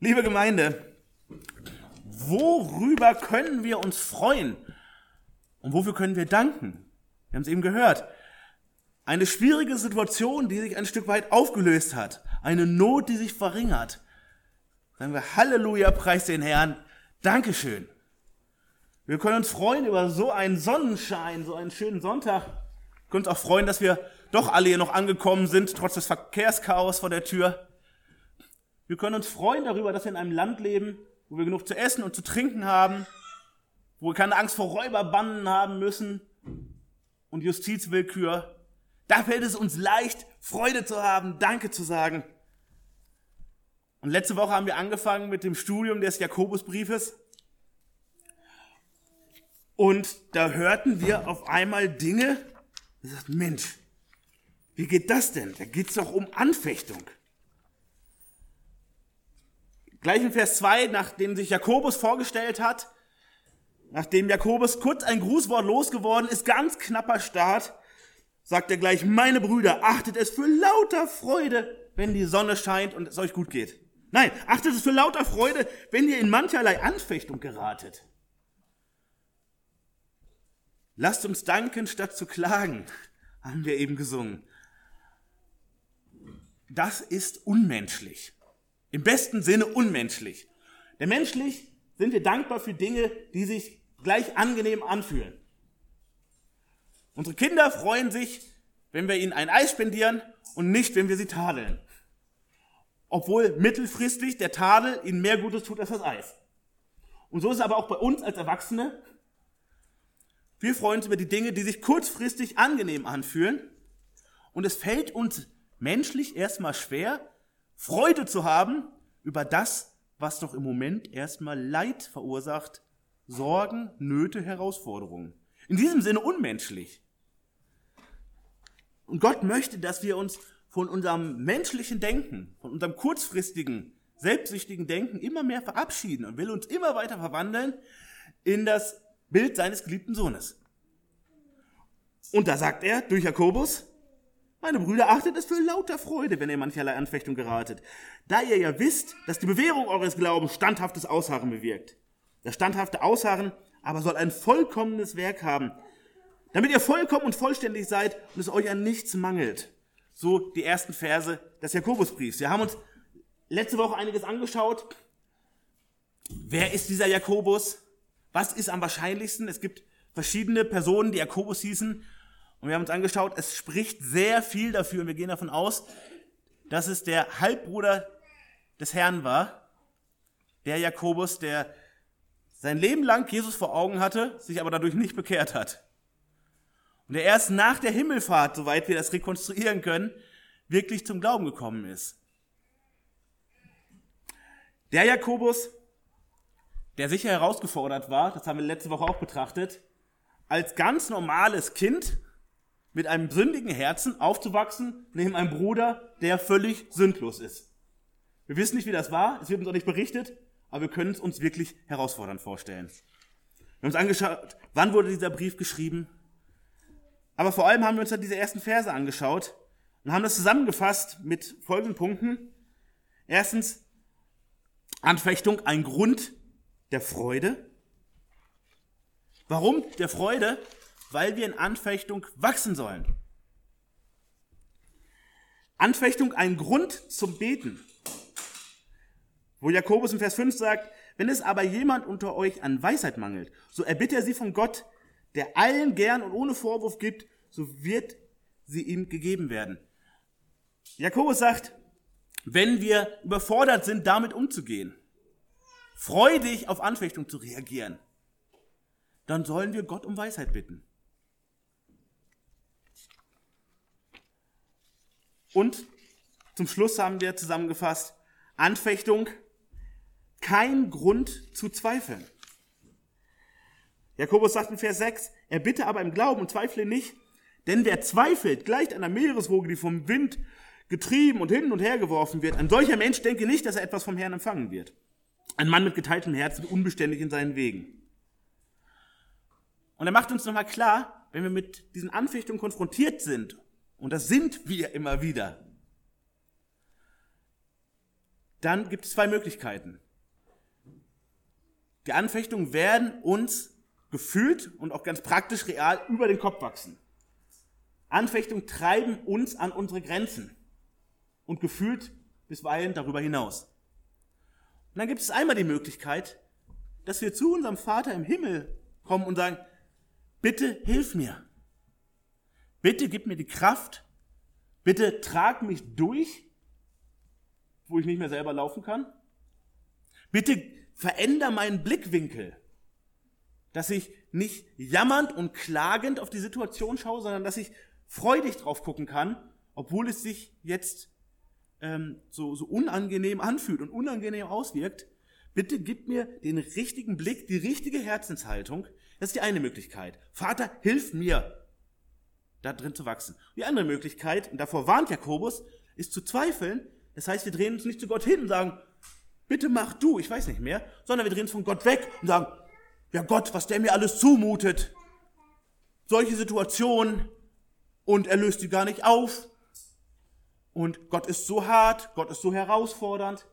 Liebe Gemeinde, worüber können wir uns freuen? Und wofür können wir danken? Wir haben es eben gehört. Eine schwierige Situation, die sich ein Stück weit aufgelöst hat. Eine Not, die sich verringert. Sagen wir Halleluja, preis den Herrn. Dankeschön. Wir können uns freuen über so einen Sonnenschein, so einen schönen Sonntag. Wir können uns auch freuen, dass wir doch alle hier noch angekommen sind, trotz des Verkehrschaos vor der Tür. Wir können uns freuen darüber, dass wir in einem Land leben, wo wir genug zu essen und zu trinken haben, wo wir keine Angst vor Räuberbanden haben müssen und Justizwillkür. Da fällt es uns leicht, Freude zu haben, Danke zu sagen. Und letzte Woche haben wir angefangen mit dem Studium des Jakobusbriefes. Und da hörten wir auf einmal Dinge, wir sagten, Mensch, wie geht das denn? Da geht es doch um Anfechtung. Gleich in Vers 2, nachdem sich Jakobus vorgestellt hat, nachdem Jakobus kurz ein Grußwort losgeworden ist, ganz knapper Start, sagt er gleich, meine Brüder, achtet es für lauter Freude, wenn die Sonne scheint und es euch gut geht. Nein, achtet es für lauter Freude, wenn ihr in mancherlei Anfechtung geratet. Lasst uns danken statt zu klagen, haben wir eben gesungen. Das ist unmenschlich. Im besten Sinne unmenschlich. Denn menschlich sind wir dankbar für Dinge, die sich gleich angenehm anfühlen. Unsere Kinder freuen sich, wenn wir ihnen ein Eis spendieren und nicht, wenn wir sie tadeln. Obwohl mittelfristig der Tadel ihnen mehr Gutes tut als das Eis. Und so ist es aber auch bei uns als Erwachsene. Wir freuen uns über die Dinge, die sich kurzfristig angenehm anfühlen. Und es fällt uns menschlich erstmal schwer, Freude zu haben über das, was doch im Moment erstmal Leid verursacht, Sorgen, Nöte, Herausforderungen. In diesem Sinne unmenschlich. Und Gott möchte, dass wir uns von unserem menschlichen Denken, von unserem kurzfristigen, selbstsüchtigen Denken immer mehr verabschieden und will uns immer weiter verwandeln in das Bild seines geliebten Sohnes. Und da sagt er durch Jakobus, meine Brüder, achtet es für lauter Freude, wenn ihr mancherlei Anfechtung geratet, da ihr ja wisst, dass die Bewährung eures Glaubens standhaftes Ausharren bewirkt. Das standhafte Ausharren aber soll ein vollkommenes Werk haben, damit ihr vollkommen und vollständig seid und es euch an nichts mangelt. So die ersten Verse des Jakobusbriefs. Wir haben uns letzte Woche einiges angeschaut. Wer ist dieser Jakobus? Was ist am wahrscheinlichsten? Es gibt verschiedene Personen, die Jakobus hießen. Und wir haben uns angeschaut, es spricht sehr viel dafür und wir gehen davon aus, dass es der Halbbruder des Herrn war, der Jakobus, der sein Leben lang Jesus vor Augen hatte, sich aber dadurch nicht bekehrt hat. Und der erst nach der Himmelfahrt, soweit wir das rekonstruieren können, wirklich zum Glauben gekommen ist. Der Jakobus, der sicher herausgefordert war, das haben wir letzte Woche auch betrachtet, als ganz normales Kind mit einem sündigen Herzen aufzuwachsen neben einem Bruder, der völlig sündlos ist. Wir wissen nicht, wie das war, es wird uns auch nicht berichtet, aber wir können es uns wirklich herausfordernd vorstellen. Wir haben uns angeschaut, wann wurde dieser Brief geschrieben, aber vor allem haben wir uns dann diese ersten Verse angeschaut und haben das zusammengefasst mit folgenden Punkten. Erstens, Anfechtung, ein Grund der Freude. Warum der Freude? Weil wir in Anfechtung wachsen sollen. Anfechtung ein Grund zum Beten. Wo Jakobus in Vers 5 sagt, wenn es aber jemand unter euch an Weisheit mangelt, so erbitte er sie von Gott, der allen gern und ohne Vorwurf gibt, so wird sie ihm gegeben werden. Jakobus sagt, wenn wir überfordert sind, damit umzugehen, freudig auf Anfechtung zu reagieren, dann sollen wir Gott um Weisheit bitten. Und zum Schluss haben wir zusammengefasst, Anfechtung, kein Grund zu zweifeln. Jakobus sagt in Vers 6, er bitte aber im Glauben und zweifle nicht, denn wer zweifelt, gleicht einer Meereswoge, die vom Wind getrieben und hin und her geworfen wird. Ein solcher Mensch denke nicht, dass er etwas vom Herrn empfangen wird. Ein Mann mit geteiltem Herzen, unbeständig in seinen Wegen. Und er macht uns nochmal klar, wenn wir mit diesen Anfechtungen konfrontiert sind und das sind wir immer wieder. dann gibt es zwei Möglichkeiten. Die Anfechtungen werden uns gefühlt und auch ganz praktisch real über den Kopf wachsen. Anfechtungen treiben uns an unsere Grenzen und gefühlt bisweilen darüber hinaus. Und dann gibt es einmal die Möglichkeit, dass wir zu unserem Vater im Himmel kommen und sagen, bitte hilf mir. Bitte gib mir die Kraft. Bitte trag mich durch, wo ich nicht mehr selber laufen kann. Bitte veränder meinen Blickwinkel, dass ich nicht jammernd und klagend auf die Situation schaue, sondern dass ich freudig drauf gucken kann, obwohl es sich jetzt ähm, so, so unangenehm anfühlt und unangenehm auswirkt. Bitte gib mir den richtigen Blick, die richtige Herzenshaltung. Das ist die eine Möglichkeit. Vater, hilf mir, da drin zu wachsen. Die andere Möglichkeit, und davor warnt Jakobus, ist zu zweifeln. Das heißt, wir drehen uns nicht zu Gott hin und sagen, bitte mach du, ich weiß nicht mehr, sondern wir drehen uns von Gott weg und sagen, ja Gott, was der mir alles zumutet. Solche Situationen und er löst die gar nicht auf. Und Gott ist so hart, Gott ist so herausfordernd.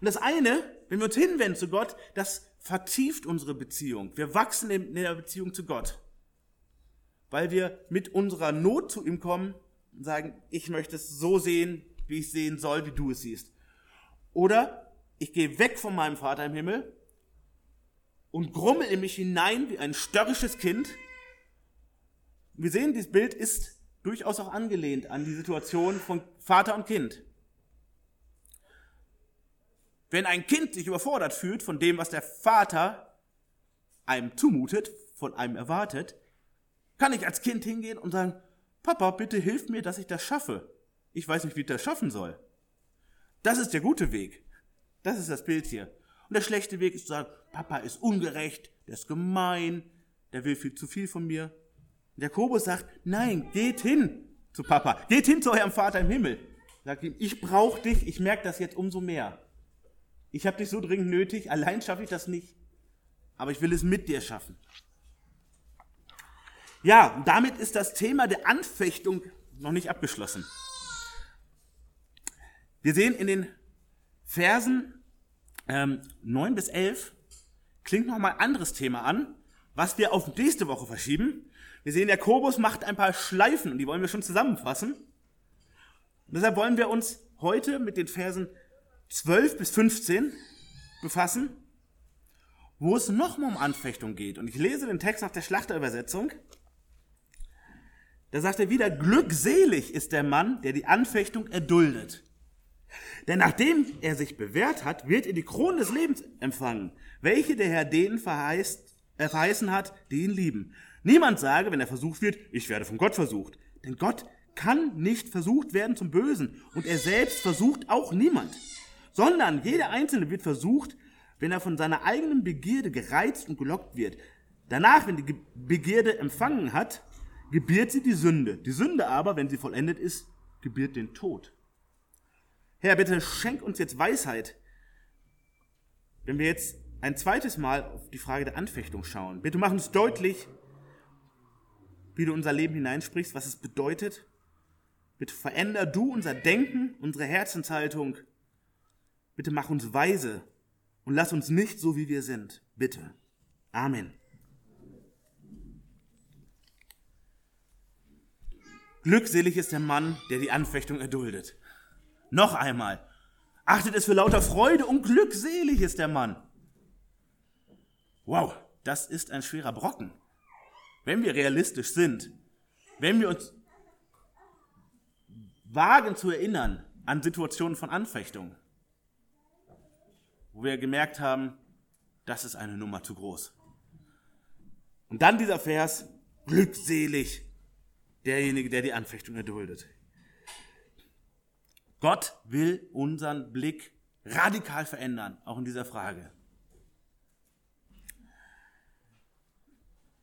Und das eine, wenn wir uns hinwenden zu Gott, das vertieft unsere Beziehung. Wir wachsen in der Beziehung zu Gott. Weil wir mit unserer Not zu ihm kommen und sagen, ich möchte es so sehen, wie ich sehen soll, wie du es siehst. Oder ich gehe weg von meinem Vater im Himmel und grummel in mich hinein wie ein störrisches Kind. Wir sehen, dieses Bild ist durchaus auch angelehnt an die Situation von Vater und Kind. Wenn ein Kind sich überfordert fühlt von dem, was der Vater einem zumutet, von einem erwartet, kann ich als Kind hingehen und sagen, Papa, bitte hilf mir, dass ich das schaffe. Ich weiß nicht, wie ich das schaffen soll. Das ist der gute Weg. Das ist das Bild hier. Und der schlechte Weg ist zu sagen, Papa ist ungerecht, der ist gemein, der will viel zu viel von mir. Und Jakobus sagt, nein, geht hin zu Papa, geht hin zu eurem Vater im Himmel. Sagt ihm, ich brauche dich, ich merke das jetzt umso mehr. Ich habe dich so dringend nötig, allein schaffe ich das nicht. Aber ich will es mit dir schaffen. Ja, damit ist das Thema der Anfechtung noch nicht abgeschlossen. Wir sehen in den Versen ähm, 9 bis 11 klingt nochmal ein anderes Thema an, was wir auf nächste Woche verschieben. Wir sehen, Jakobus macht ein paar Schleifen und die wollen wir schon zusammenfassen. Und deshalb wollen wir uns heute mit den Versen 12 bis 15 befassen, wo es nochmal um Anfechtung geht. Und ich lese den Text nach der Schlachterübersetzung. Da sagt er wieder, glückselig ist der Mann, der die Anfechtung erduldet. Denn nachdem er sich bewährt hat, wird er die Krone des Lebens empfangen, welche der Herr denen verheißt, äh, verheißen hat, die ihn lieben. Niemand sage, wenn er versucht wird, ich werde von Gott versucht. Denn Gott kann nicht versucht werden zum Bösen und er selbst versucht auch niemand. Sondern jeder Einzelne wird versucht, wenn er von seiner eigenen Begierde gereizt und gelockt wird. Danach, wenn die Begierde empfangen hat, gebiert sie die Sünde. Die Sünde aber, wenn sie vollendet ist, gebiert den Tod. Herr, bitte schenk uns jetzt Weisheit, wenn wir jetzt ein zweites Mal auf die Frage der Anfechtung schauen. Bitte mach uns deutlich, wie du unser Leben hineinsprichst, was es bedeutet. Bitte veränder du unser Denken, unsere Herzenshaltung. Bitte mach uns weise und lass uns nicht so, wie wir sind. Bitte. Amen. Glückselig ist der Mann, der die Anfechtung erduldet. Noch einmal. Achtet es für lauter Freude und glückselig ist der Mann. Wow, das ist ein schwerer Brocken. Wenn wir realistisch sind, wenn wir uns wagen zu erinnern an Situationen von Anfechtung, wo wir gemerkt haben, das ist eine Nummer zu groß. Und dann dieser Vers, glückselig derjenige, der die Anfechtung erduldet. Gott will unseren Blick radikal verändern, auch in dieser Frage.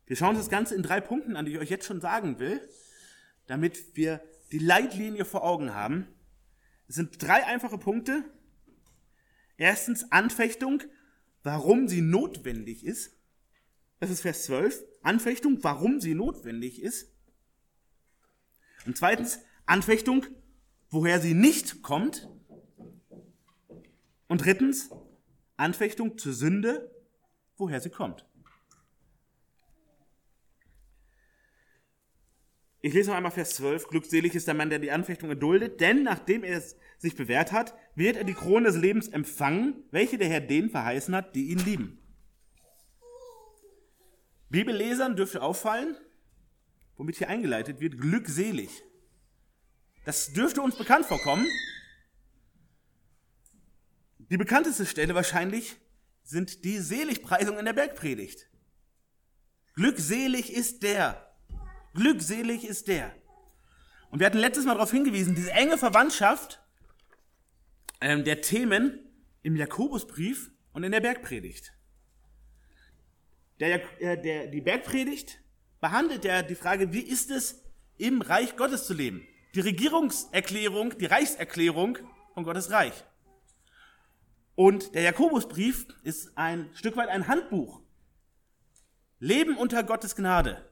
Wir schauen uns das Ganze in drei Punkten an, die ich euch jetzt schon sagen will, damit wir die Leitlinie vor Augen haben. Es sind drei einfache Punkte. Erstens Anfechtung, warum sie notwendig ist. Das ist Vers 12. Anfechtung, warum sie notwendig ist. Und zweitens Anfechtung, woher sie nicht kommt. Und drittens, Anfechtung zur Sünde, woher sie kommt. Ich lese noch einmal Vers 12. Glückselig ist der Mann, der die Anfechtung erduldet, denn nachdem er es sich bewährt hat, wird er die Krone des Lebens empfangen, welche der Herr denen verheißen hat, die ihn lieben. Bibellesern dürfte auffallen, womit hier eingeleitet wird, glückselig. Das dürfte uns bekannt vorkommen. Die bekannteste Stelle wahrscheinlich sind die Seligpreisungen in der Bergpredigt. Glückselig ist der, Glückselig ist der. Und wir hatten letztes Mal darauf hingewiesen, diese enge Verwandtschaft ähm, der Themen im Jakobusbrief und in der Bergpredigt. Der, äh, der, die Bergpredigt behandelt ja die Frage, wie ist es, im Reich Gottes zu leben? Die Regierungserklärung, die Reichserklärung von Gottes Reich. Und der Jakobusbrief ist ein Stück weit ein Handbuch. Leben unter Gottes Gnade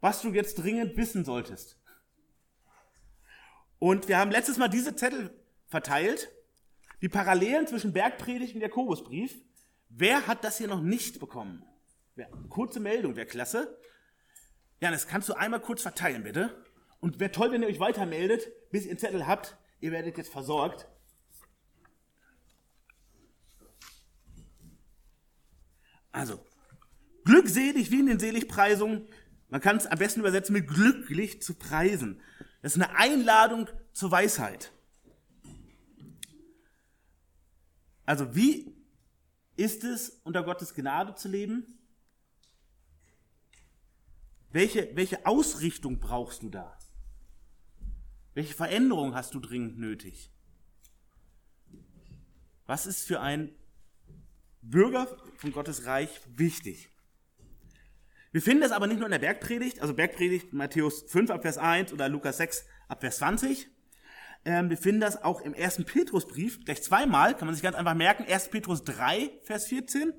was du jetzt dringend wissen solltest. Und wir haben letztes Mal diese Zettel verteilt, die Parallelen zwischen Bergpredigt und Jakobusbrief. Wer hat das hier noch nicht bekommen? Kurze Meldung, wäre klasse. Ja, das kannst du einmal kurz verteilen, bitte. Und wäre toll, wenn ihr euch weitermeldet, bis ihr einen Zettel habt. Ihr werdet jetzt versorgt. Also, glückselig wie in den Seligpreisungen man kann es am besten übersetzen mit glücklich zu preisen. Das ist eine Einladung zur Weisheit. Also wie ist es, unter Gottes Gnade zu leben? Welche, welche Ausrichtung brauchst du da? Welche Veränderung hast du dringend nötig? Was ist für ein Bürger von Gottes Reich wichtig? Wir finden das aber nicht nur in der Bergpredigt, also Bergpredigt Matthäus 5 ab Vers 1 oder Lukas 6 ab Vers 20. Ähm, wir finden das auch im ersten Petrusbrief, gleich zweimal, kann man sich ganz einfach merken, 1. Petrus 3, Vers 14.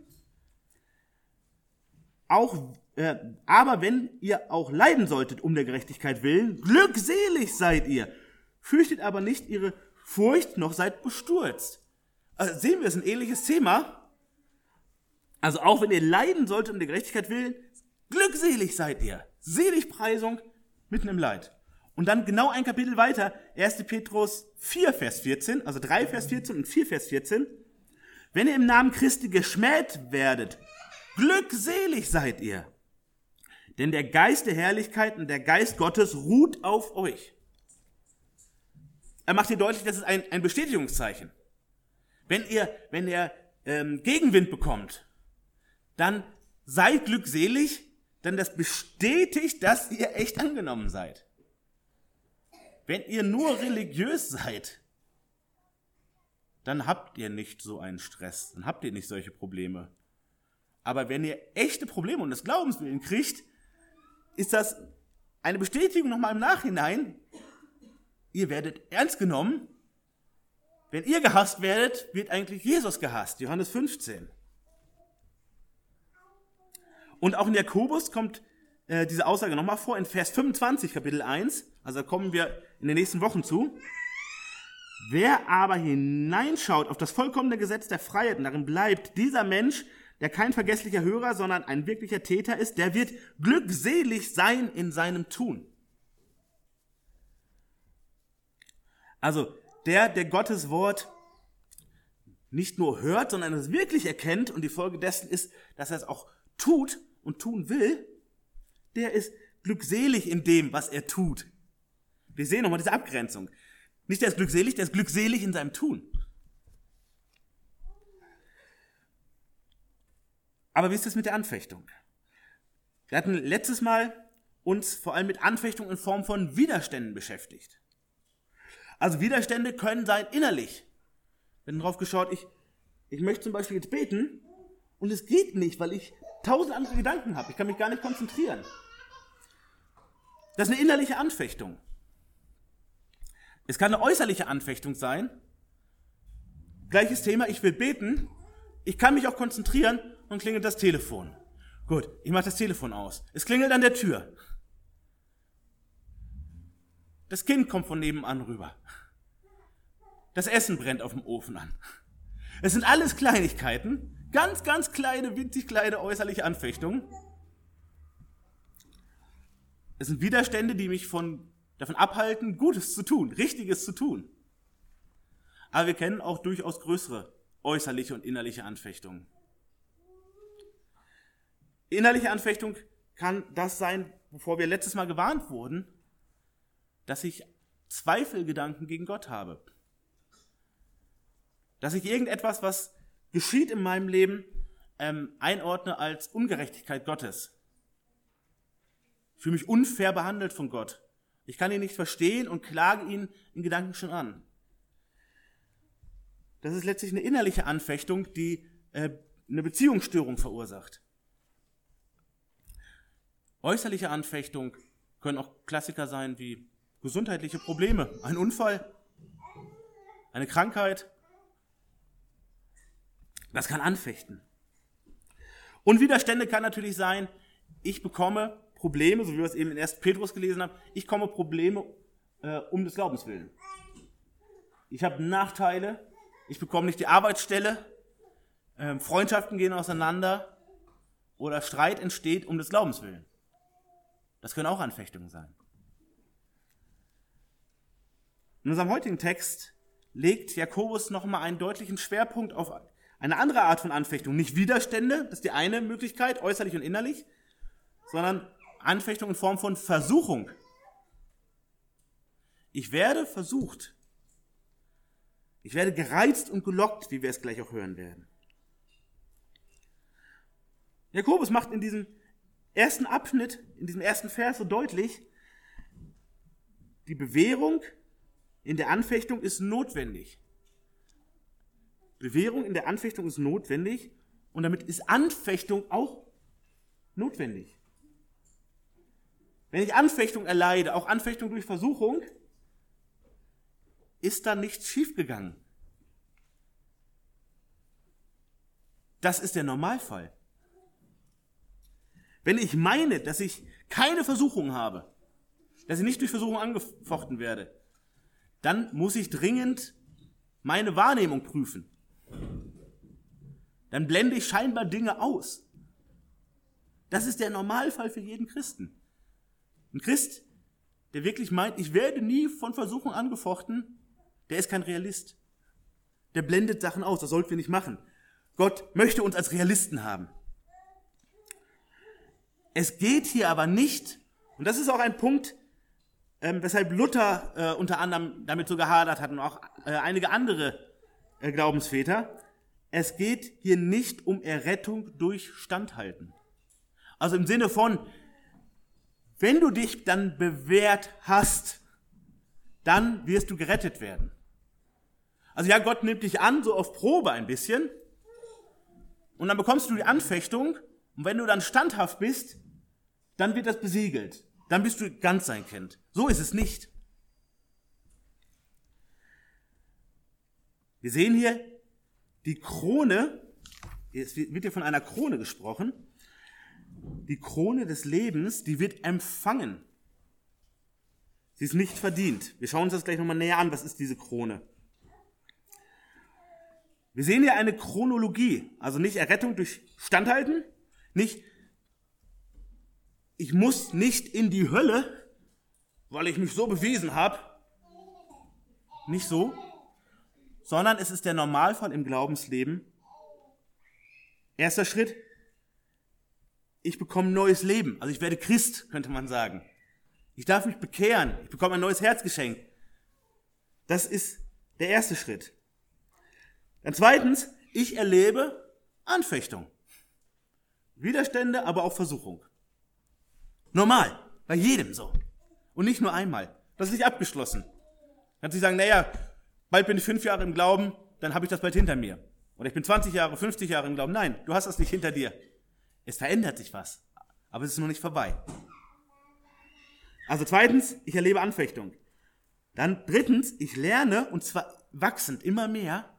Auch, äh, aber wenn ihr auch leiden solltet um der Gerechtigkeit willen, glückselig seid ihr. Fürchtet aber nicht ihre Furcht, noch seid bestürzt. Also sehen wir es ein ähnliches Thema. Also auch wenn ihr leiden solltet um der Gerechtigkeit willen, Glückselig seid ihr. Seligpreisung mitten im Leid. Und dann genau ein Kapitel weiter, 1. Petrus 4, Vers 14, also 3, Vers 14 und 4, Vers 14. Wenn ihr im Namen Christi geschmäht werdet, glückselig seid ihr. Denn der Geist der Herrlichkeit und der Geist Gottes ruht auf euch. Er macht hier deutlich, das ist ein, ein Bestätigungszeichen. Wenn ihr, wenn ihr ähm, Gegenwind bekommt, dann seid glückselig, denn das bestätigt, dass ihr echt angenommen seid. Wenn ihr nur religiös seid, dann habt ihr nicht so einen Stress, dann habt ihr nicht solche Probleme. Aber wenn ihr echte Probleme und das Glaubenswillen kriegt, ist das eine Bestätigung nochmal im Nachhinein. Ihr werdet ernst genommen. Wenn ihr gehasst werdet, wird eigentlich Jesus gehasst. Johannes 15. Und auch in Jakobus kommt äh, diese Aussage nochmal vor, in Vers 25, Kapitel 1. Also da kommen wir in den nächsten Wochen zu. Wer aber hineinschaut auf das vollkommene Gesetz der Freiheit und darin bleibt, dieser Mensch, der kein vergesslicher Hörer, sondern ein wirklicher Täter ist, der wird glückselig sein in seinem Tun. Also der, der Gottes Wort nicht nur hört, sondern es wirklich erkennt und die Folge dessen ist, dass er es auch tut und tun will, der ist glückselig in dem, was er tut. Wir sehen nochmal diese Abgrenzung. Nicht der ist glückselig, der ist glückselig in seinem Tun. Aber wie ist es mit der Anfechtung? Wir hatten letztes Mal uns vor allem mit Anfechtung in Form von Widerständen beschäftigt. Also Widerstände können sein innerlich. Haben drauf geschaut, ich, ich möchte zum Beispiel jetzt beten und es geht nicht, weil ich tausend andere Gedanken habe. Ich kann mich gar nicht konzentrieren. Das ist eine innerliche Anfechtung. Es kann eine äußerliche Anfechtung sein. Gleiches Thema, ich will beten, ich kann mich auch konzentrieren und klingelt das Telefon. Gut, ich mache das Telefon aus. Es klingelt an der Tür. Das Kind kommt von nebenan rüber. Das Essen brennt auf dem Ofen an. Es sind alles Kleinigkeiten, ganz, ganz kleine, winzig kleine äußerliche Anfechtungen. Es sind Widerstände, die mich von, davon abhalten, Gutes zu tun, Richtiges zu tun. Aber wir kennen auch durchaus größere äußerliche und innerliche Anfechtungen. Innerliche Anfechtung kann das sein, wovor wir letztes Mal gewarnt wurden, dass ich Zweifelgedanken gegen Gott habe. Dass ich irgendetwas, was geschieht in meinem Leben, ähm, einordne als Ungerechtigkeit Gottes. Ich fühle mich unfair behandelt von Gott. Ich kann ihn nicht verstehen und klage ihn in Gedanken schon an. Das ist letztlich eine innerliche Anfechtung, die äh, eine Beziehungsstörung verursacht. Äußerliche Anfechtung können auch Klassiker sein wie gesundheitliche Probleme, ein Unfall, eine Krankheit. Das kann anfechten. Und Widerstände kann natürlich sein, ich bekomme Probleme, so wie wir es eben in 1. Petrus gelesen haben, ich komme Probleme äh, um des Glaubens willen. Ich habe Nachteile, ich bekomme nicht die Arbeitsstelle, äh, Freundschaften gehen auseinander oder Streit entsteht um des Glaubens willen. Das können auch Anfechtungen sein. In unserem heutigen Text legt Jakobus nochmal einen deutlichen Schwerpunkt auf eine andere Art von Anfechtung. Nicht Widerstände, das ist die eine Möglichkeit, äußerlich und innerlich, sondern Anfechtung in Form von Versuchung. Ich werde versucht. Ich werde gereizt und gelockt, wie wir es gleich auch hören werden. Jakobus macht in diesem ersten Abschnitt, in diesem ersten Vers so deutlich, die Bewährung in der Anfechtung ist notwendig. Bewährung in der Anfechtung ist notwendig und damit ist Anfechtung auch notwendig. Wenn ich Anfechtung erleide, auch Anfechtung durch Versuchung, ist da nichts schiefgegangen. Das ist der Normalfall. Wenn ich meine, dass ich keine Versuchung habe, dass ich nicht durch Versuchung angefochten werde, dann muss ich dringend meine Wahrnehmung prüfen. Dann blende ich scheinbar Dinge aus. Das ist der Normalfall für jeden Christen. Ein Christ, der wirklich meint, ich werde nie von Versuchung angefochten, der ist kein Realist. Der blendet Sachen aus, das sollten wir nicht machen. Gott möchte uns als Realisten haben. Es geht hier aber nicht, und das ist auch ein Punkt, ähm, weshalb Luther äh, unter anderem damit so gehadert hat und auch äh, einige andere äh, Glaubensväter, es geht hier nicht um Errettung durch Standhalten. Also im Sinne von, wenn du dich dann bewährt hast, dann wirst du gerettet werden. Also ja, Gott nimmt dich an, so auf Probe ein bisschen, und dann bekommst du die Anfechtung, und wenn du dann standhaft bist, dann wird das besiegelt. Dann bist du ganz sein Kind. So ist es nicht. Wir sehen hier die Krone, es wird hier von einer Krone gesprochen. Die Krone des Lebens, die wird empfangen. Sie ist nicht verdient. Wir schauen uns das gleich nochmal näher an. Was ist diese Krone? Wir sehen hier eine Chronologie, also nicht Errettung durch Standhalten, nicht ich muss nicht in die Hölle, weil ich mich so bewiesen habe. Nicht so, sondern es ist der Normalfall im Glaubensleben. Erster Schritt, ich bekomme neues Leben. Also ich werde Christ, könnte man sagen. Ich darf mich bekehren. Ich bekomme ein neues Herzgeschenk. Das ist der erste Schritt. Dann zweitens, ich erlebe Anfechtung. Widerstände, aber auch Versuchung. Normal. Bei jedem so. Und nicht nur einmal. Das ist nicht abgeschlossen. Dann sie sagen, naja, bald bin ich fünf Jahre im Glauben, dann habe ich das bald hinter mir. Oder ich bin 20 Jahre, 50 Jahre im Glauben. Nein, du hast das nicht hinter dir. Es verändert sich was. Aber es ist noch nicht vorbei. Also zweitens, ich erlebe Anfechtung. Dann drittens, ich lerne, und zwar wachsend immer mehr,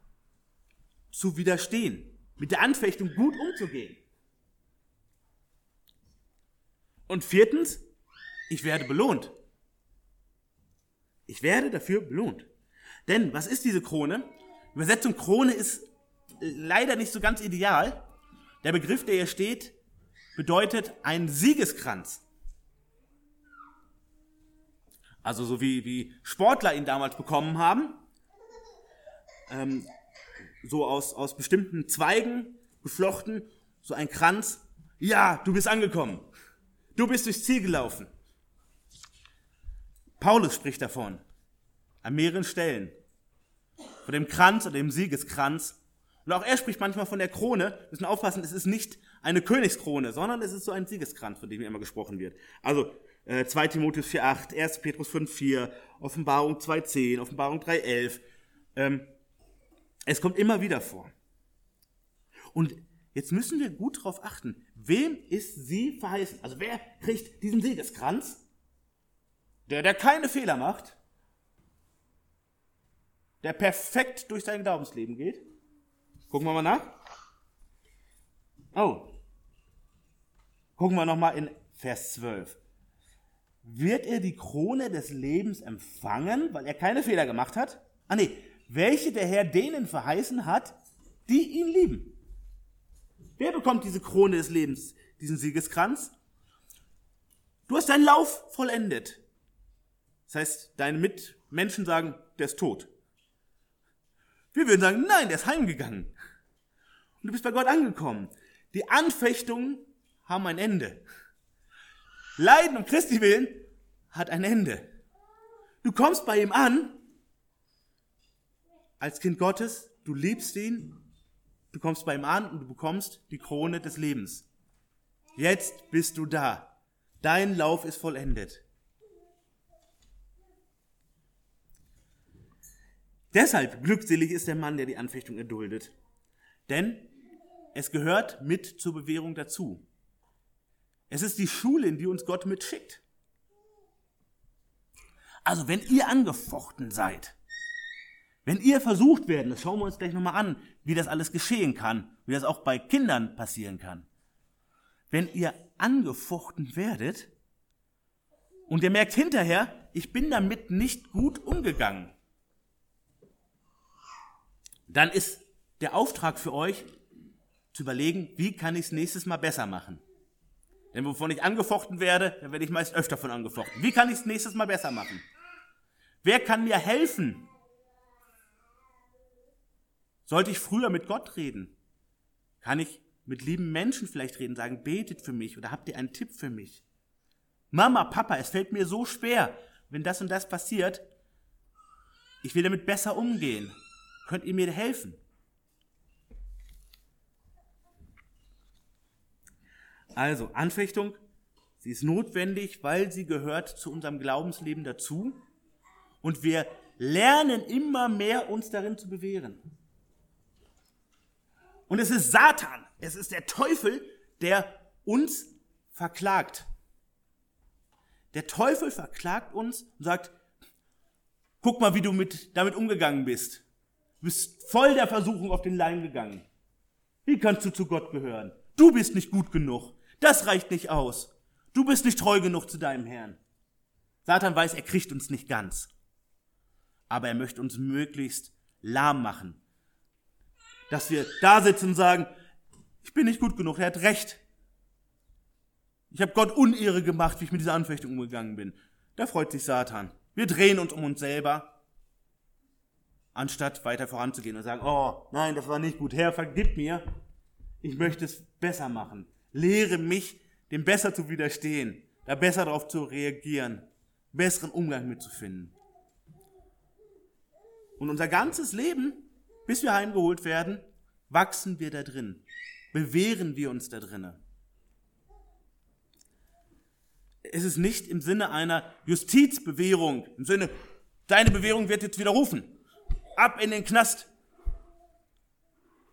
zu widerstehen. Mit der Anfechtung gut umzugehen. Und viertens, ich werde belohnt. Ich werde dafür belohnt. Denn was ist diese Krone? Übersetzung Krone ist leider nicht so ganz ideal. Der Begriff, der hier steht, bedeutet ein Siegeskranz. Also so wie, wie Sportler ihn damals bekommen haben. Ähm, so aus, aus bestimmten Zweigen geflochten, so ein Kranz. Ja, du bist angekommen. Du bist durchs Ziel gelaufen. Paulus spricht davon. An mehreren Stellen. Von dem Kranz oder dem Siegeskranz. Und auch er spricht manchmal von der Krone. Wir müssen aufpassen, es ist nicht eine Königskrone, sondern es ist so ein Siegeskranz, von dem immer gesprochen wird. Also äh, 2 Timotheus 4,8, 1. Petrus 5,4, Offenbarung 2,10, Offenbarung 3,11. Ähm, es kommt immer wieder vor. Und jetzt müssen wir gut darauf achten, wem ist sie verheißen? Also wer kriegt diesen Siegeskranz? Der, der keine Fehler macht, der perfekt durch sein Glaubensleben geht. Gucken wir mal nach. Oh. Gucken wir nochmal in Vers 12. Wird er die Krone des Lebens empfangen, weil er keine Fehler gemacht hat? Ah nee, welche der Herr denen verheißen hat, die ihn lieben. Wer bekommt diese Krone des Lebens, diesen Siegeskranz? Du hast deinen Lauf vollendet. Das heißt, deine Mitmenschen sagen, der ist tot. Wir würden sagen, nein, der ist heimgegangen. Und du bist bei Gott angekommen. Die Anfechtungen haben ein Ende. Leiden um Christi willen hat ein Ende. Du kommst bei ihm an als Kind Gottes, du liebst ihn, du kommst bei ihm an und du bekommst die Krone des Lebens. Jetzt bist du da. Dein Lauf ist vollendet. Deshalb glückselig ist der Mann, der die Anfechtung erduldet. Denn es gehört mit zur Bewährung dazu. Es ist die Schule, in die uns Gott mitschickt. Also wenn ihr angefochten seid, wenn ihr versucht werden, das schauen wir uns gleich nochmal an, wie das alles geschehen kann, wie das auch bei Kindern passieren kann. Wenn ihr angefochten werdet und ihr merkt hinterher, ich bin damit nicht gut umgegangen, dann ist der Auftrag für euch zu überlegen, wie kann ich es nächstes Mal besser machen. Denn wovon ich angefochten werde, dann werde ich meist öfter von angefochten. Wie kann ich es nächstes Mal besser machen? Wer kann mir helfen? Sollte ich früher mit Gott reden? Kann ich mit lieben Menschen vielleicht reden, sagen, betet für mich oder habt ihr einen Tipp für mich? Mama, Papa, es fällt mir so schwer, wenn das und das passiert. Ich will damit besser umgehen. Könnt ihr mir helfen? Also, Anfechtung, sie ist notwendig, weil sie gehört zu unserem Glaubensleben dazu. Und wir lernen immer mehr, uns darin zu bewähren. Und es ist Satan, es ist der Teufel, der uns verklagt. Der Teufel verklagt uns und sagt, guck mal, wie du mit, damit umgegangen bist. Du bist voll der Versuchung auf den Leim gegangen. Wie kannst du zu Gott gehören? Du bist nicht gut genug. Das reicht nicht aus. Du bist nicht treu genug zu deinem Herrn. Satan weiß, er kriegt uns nicht ganz. Aber er möchte uns möglichst lahm machen. Dass wir da sitzen und sagen, ich bin nicht gut genug, er hat recht. Ich habe Gott Unehre gemacht, wie ich mit dieser Anfechtung umgegangen bin. Da freut sich Satan. Wir drehen uns um uns selber anstatt weiter voranzugehen und sagen, oh nein, das war nicht gut, Herr, vergib mir, ich möchte es besser machen. Lehre mich, dem besser zu widerstehen, da besser darauf zu reagieren, besseren Umgang mitzufinden. Und unser ganzes Leben, bis wir heimgeholt werden, wachsen wir da drin, bewähren wir uns da drinnen. Es ist nicht im Sinne einer Justizbewährung, im Sinne, deine Bewährung wird jetzt widerrufen ab in den Knast.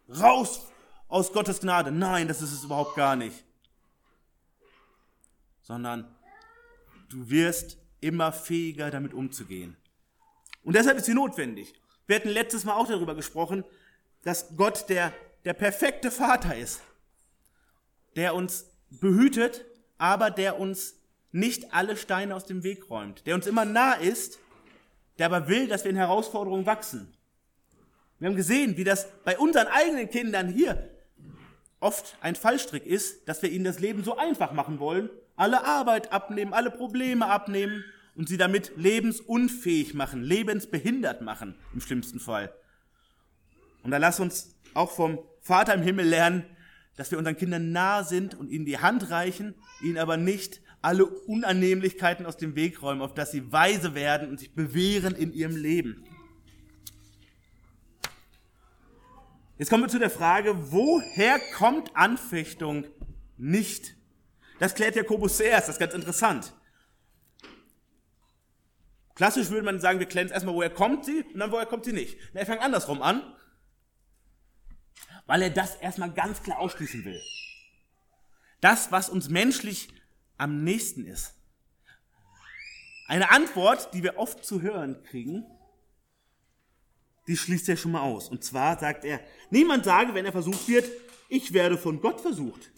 Raus aus Gottes Gnade. Nein, das ist es überhaupt gar nicht. Sondern du wirst immer fähiger damit umzugehen. Und deshalb ist sie notwendig. Wir hatten letztes Mal auch darüber gesprochen, dass Gott der, der perfekte Vater ist, der uns behütet, aber der uns nicht alle Steine aus dem Weg räumt, der uns immer nah ist, der aber will, dass wir in Herausforderungen wachsen. Wir haben gesehen, wie das bei unseren eigenen Kindern hier oft ein Fallstrick ist, dass wir ihnen das Leben so einfach machen wollen, alle Arbeit abnehmen, alle Probleme abnehmen und sie damit lebensunfähig machen, lebensbehindert machen, im schlimmsten Fall. Und da lass uns auch vom Vater im Himmel lernen, dass wir unseren Kindern nahe sind und ihnen die Hand reichen, ihnen aber nicht alle Unannehmlichkeiten aus dem Weg räumen, auf dass sie weise werden und sich bewähren in ihrem Leben. Jetzt kommen wir zu der Frage, woher kommt Anfechtung nicht? Das klärt Jakobus zuerst, das ist ganz interessant. Klassisch würde man sagen, wir klären erstmal, woher kommt sie und dann woher kommt sie nicht. Na, er fängt andersrum an, weil er das erstmal ganz klar ausschließen will. Das, was uns menschlich am nächsten ist. Eine Antwort, die wir oft zu hören kriegen, die schließt er schon mal aus. Und zwar sagt er, niemand sage, wenn er versucht wird, ich werde von Gott versucht.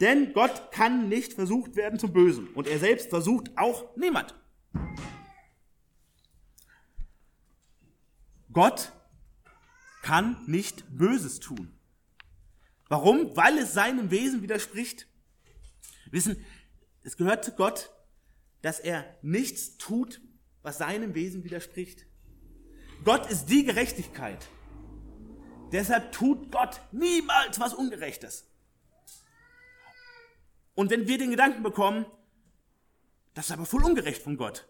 Denn Gott kann nicht versucht werden zum Bösen. Und er selbst versucht auch niemand. Gott kann nicht Böses tun. Warum? Weil es seinem Wesen widerspricht. Wissen, es gehört zu Gott, dass er nichts tut, was seinem Wesen widerspricht. Gott ist die Gerechtigkeit. Deshalb tut Gott niemals was Ungerechtes. Und wenn wir den Gedanken bekommen, das ist aber voll ungerecht von Gott,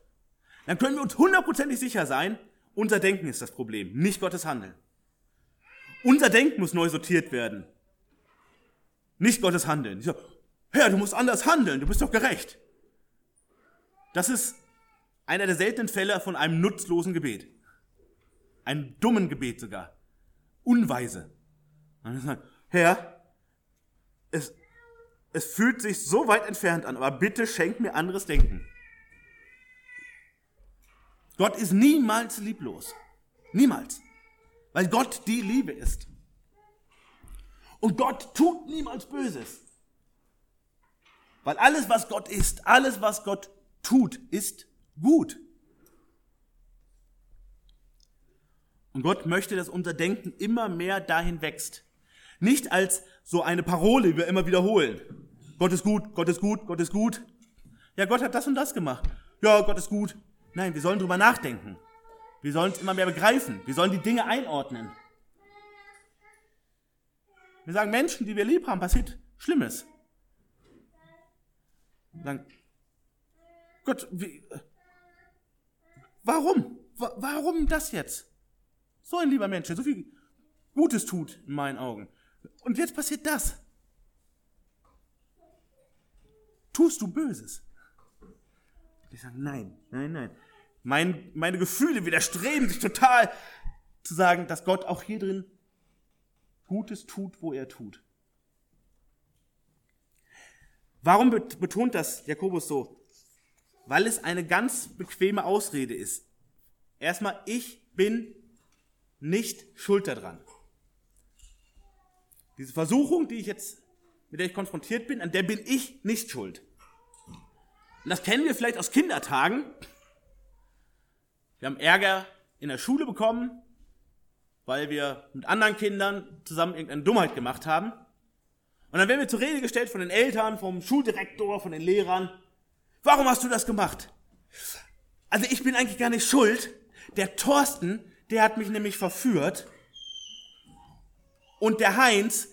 dann können wir uns hundertprozentig sicher sein, unser Denken ist das Problem, nicht Gottes Handeln. Unser Denken muss neu sortiert werden, nicht Gottes Handeln. Sage, Herr, du musst anders handeln, du bist doch gerecht. Das ist einer der seltenen Fälle von einem nutzlosen Gebet. Ein dummen Gebet sogar. Unweise. Herr, es, es fühlt sich so weit entfernt an, aber bitte schenk mir anderes Denken. Gott ist niemals lieblos. Niemals. Weil Gott die Liebe ist. Und Gott tut niemals Böses. Weil alles, was Gott ist, alles, was Gott tut, ist gut. Und Gott möchte, dass unser Denken immer mehr dahin wächst. Nicht als so eine Parole, die wir immer wiederholen. Gott ist gut, Gott ist gut, Gott ist gut. Ja, Gott hat das und das gemacht. Ja, Gott ist gut. Nein, wir sollen drüber nachdenken. Wir sollen es immer mehr begreifen. Wir sollen die Dinge einordnen. Wir sagen, Menschen, die wir lieb haben, passiert Schlimmes. Wir sagen, Gott, wie, warum? Warum das jetzt? So ein lieber Mensch, der so viel Gutes tut in meinen Augen. Und jetzt passiert das. Tust du Böses? Ich sage, nein, nein, nein. Mein, meine Gefühle widerstreben sich total zu sagen, dass Gott auch hier drin Gutes tut, wo er tut. Warum betont das Jakobus so? Weil es eine ganz bequeme Ausrede ist. Erstmal, ich bin nicht schuld daran. Diese Versuchung, die ich jetzt, mit der ich konfrontiert bin, an der bin ich nicht schuld. Und das kennen wir vielleicht aus Kindertagen. Wir haben Ärger in der Schule bekommen, weil wir mit anderen Kindern zusammen irgendeine Dummheit gemacht haben. Und dann werden wir zur Rede gestellt von den Eltern, vom Schuldirektor, von den Lehrern. Warum hast du das gemacht? Also ich bin eigentlich gar nicht schuld. Der Thorsten, der hat mich nämlich verführt. Und der Heinz,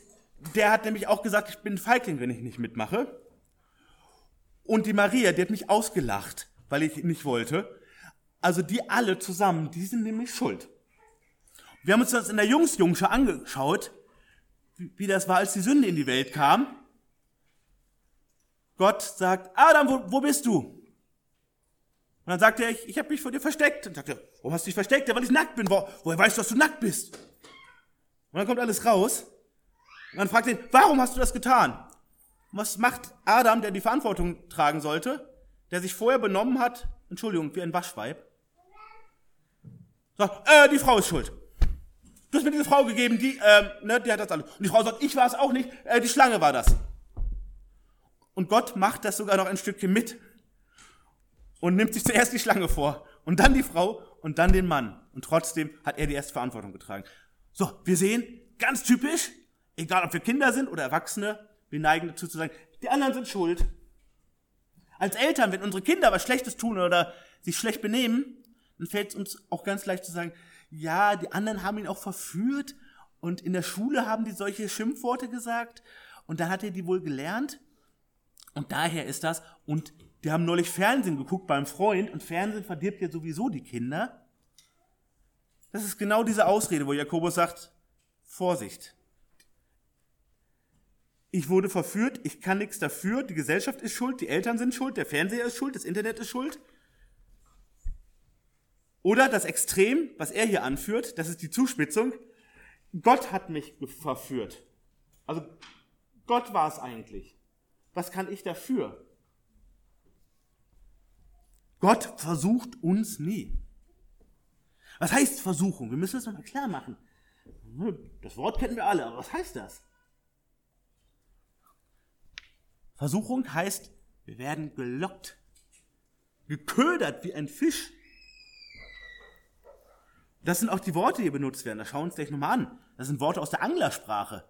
der hat nämlich auch gesagt, ich bin ein Feigling, wenn ich nicht mitmache. Und die Maria, die hat mich ausgelacht, weil ich nicht wollte. Also die alle zusammen, die sind nämlich schuld. Wir haben uns das in der Jungsjungsche angeschaut, wie das war, als die Sünde in die Welt kam. Gott sagt, Adam, wo, wo bist du? Und dann sagt er, ich, ich habe mich vor dir versteckt. Und sagt er, warum hast du dich versteckt? Ja, weil ich nackt bin. Wo, woher weißt du, dass du nackt bist? Und dann kommt alles raus. Und dann fragt er, warum hast du das getan? Und was macht Adam, der die Verantwortung tragen sollte, der sich vorher benommen hat, Entschuldigung, wie ein Waschweib? Sagt, äh, die Frau ist schuld. Du hast mir diese Frau gegeben, die, äh, ne, die hat das alles. Und die Frau sagt, ich war es auch nicht, äh, die Schlange war das. Und Gott macht das sogar noch ein Stückchen mit und nimmt sich zuerst die Schlange vor und dann die Frau und dann den Mann. Und trotzdem hat er die erste Verantwortung getragen. So, wir sehen, ganz typisch, egal ob wir Kinder sind oder Erwachsene, wir neigen dazu zu sagen, die anderen sind schuld. Als Eltern, wenn unsere Kinder was Schlechtes tun oder sich schlecht benehmen, dann fällt es uns auch ganz leicht zu sagen, ja, die anderen haben ihn auch verführt und in der Schule haben die solche Schimpfworte gesagt und dann hat er die wohl gelernt und daher ist das und die haben neulich Fernsehen geguckt beim Freund und Fernsehen verdirbt ja sowieso die Kinder. Das ist genau diese Ausrede, wo Jakobus sagt, Vorsicht. Ich wurde verführt, ich kann nichts dafür, die Gesellschaft ist schuld, die Eltern sind schuld, der Fernseher ist schuld, das Internet ist schuld. Oder das Extrem, was er hier anführt, das ist die Zuspitzung, Gott hat mich verführt. Also Gott war es eigentlich. Was kann ich dafür? Gott versucht uns nie. Was heißt Versuchung? Wir müssen das nochmal klar machen. Das Wort kennen wir alle, aber was heißt das? Versuchung heißt, wir werden gelockt, geködert wie ein Fisch. Das sind auch die Worte, die hier benutzt werden. Da schauen wir uns gleich nochmal an. Das sind Worte aus der Anglersprache.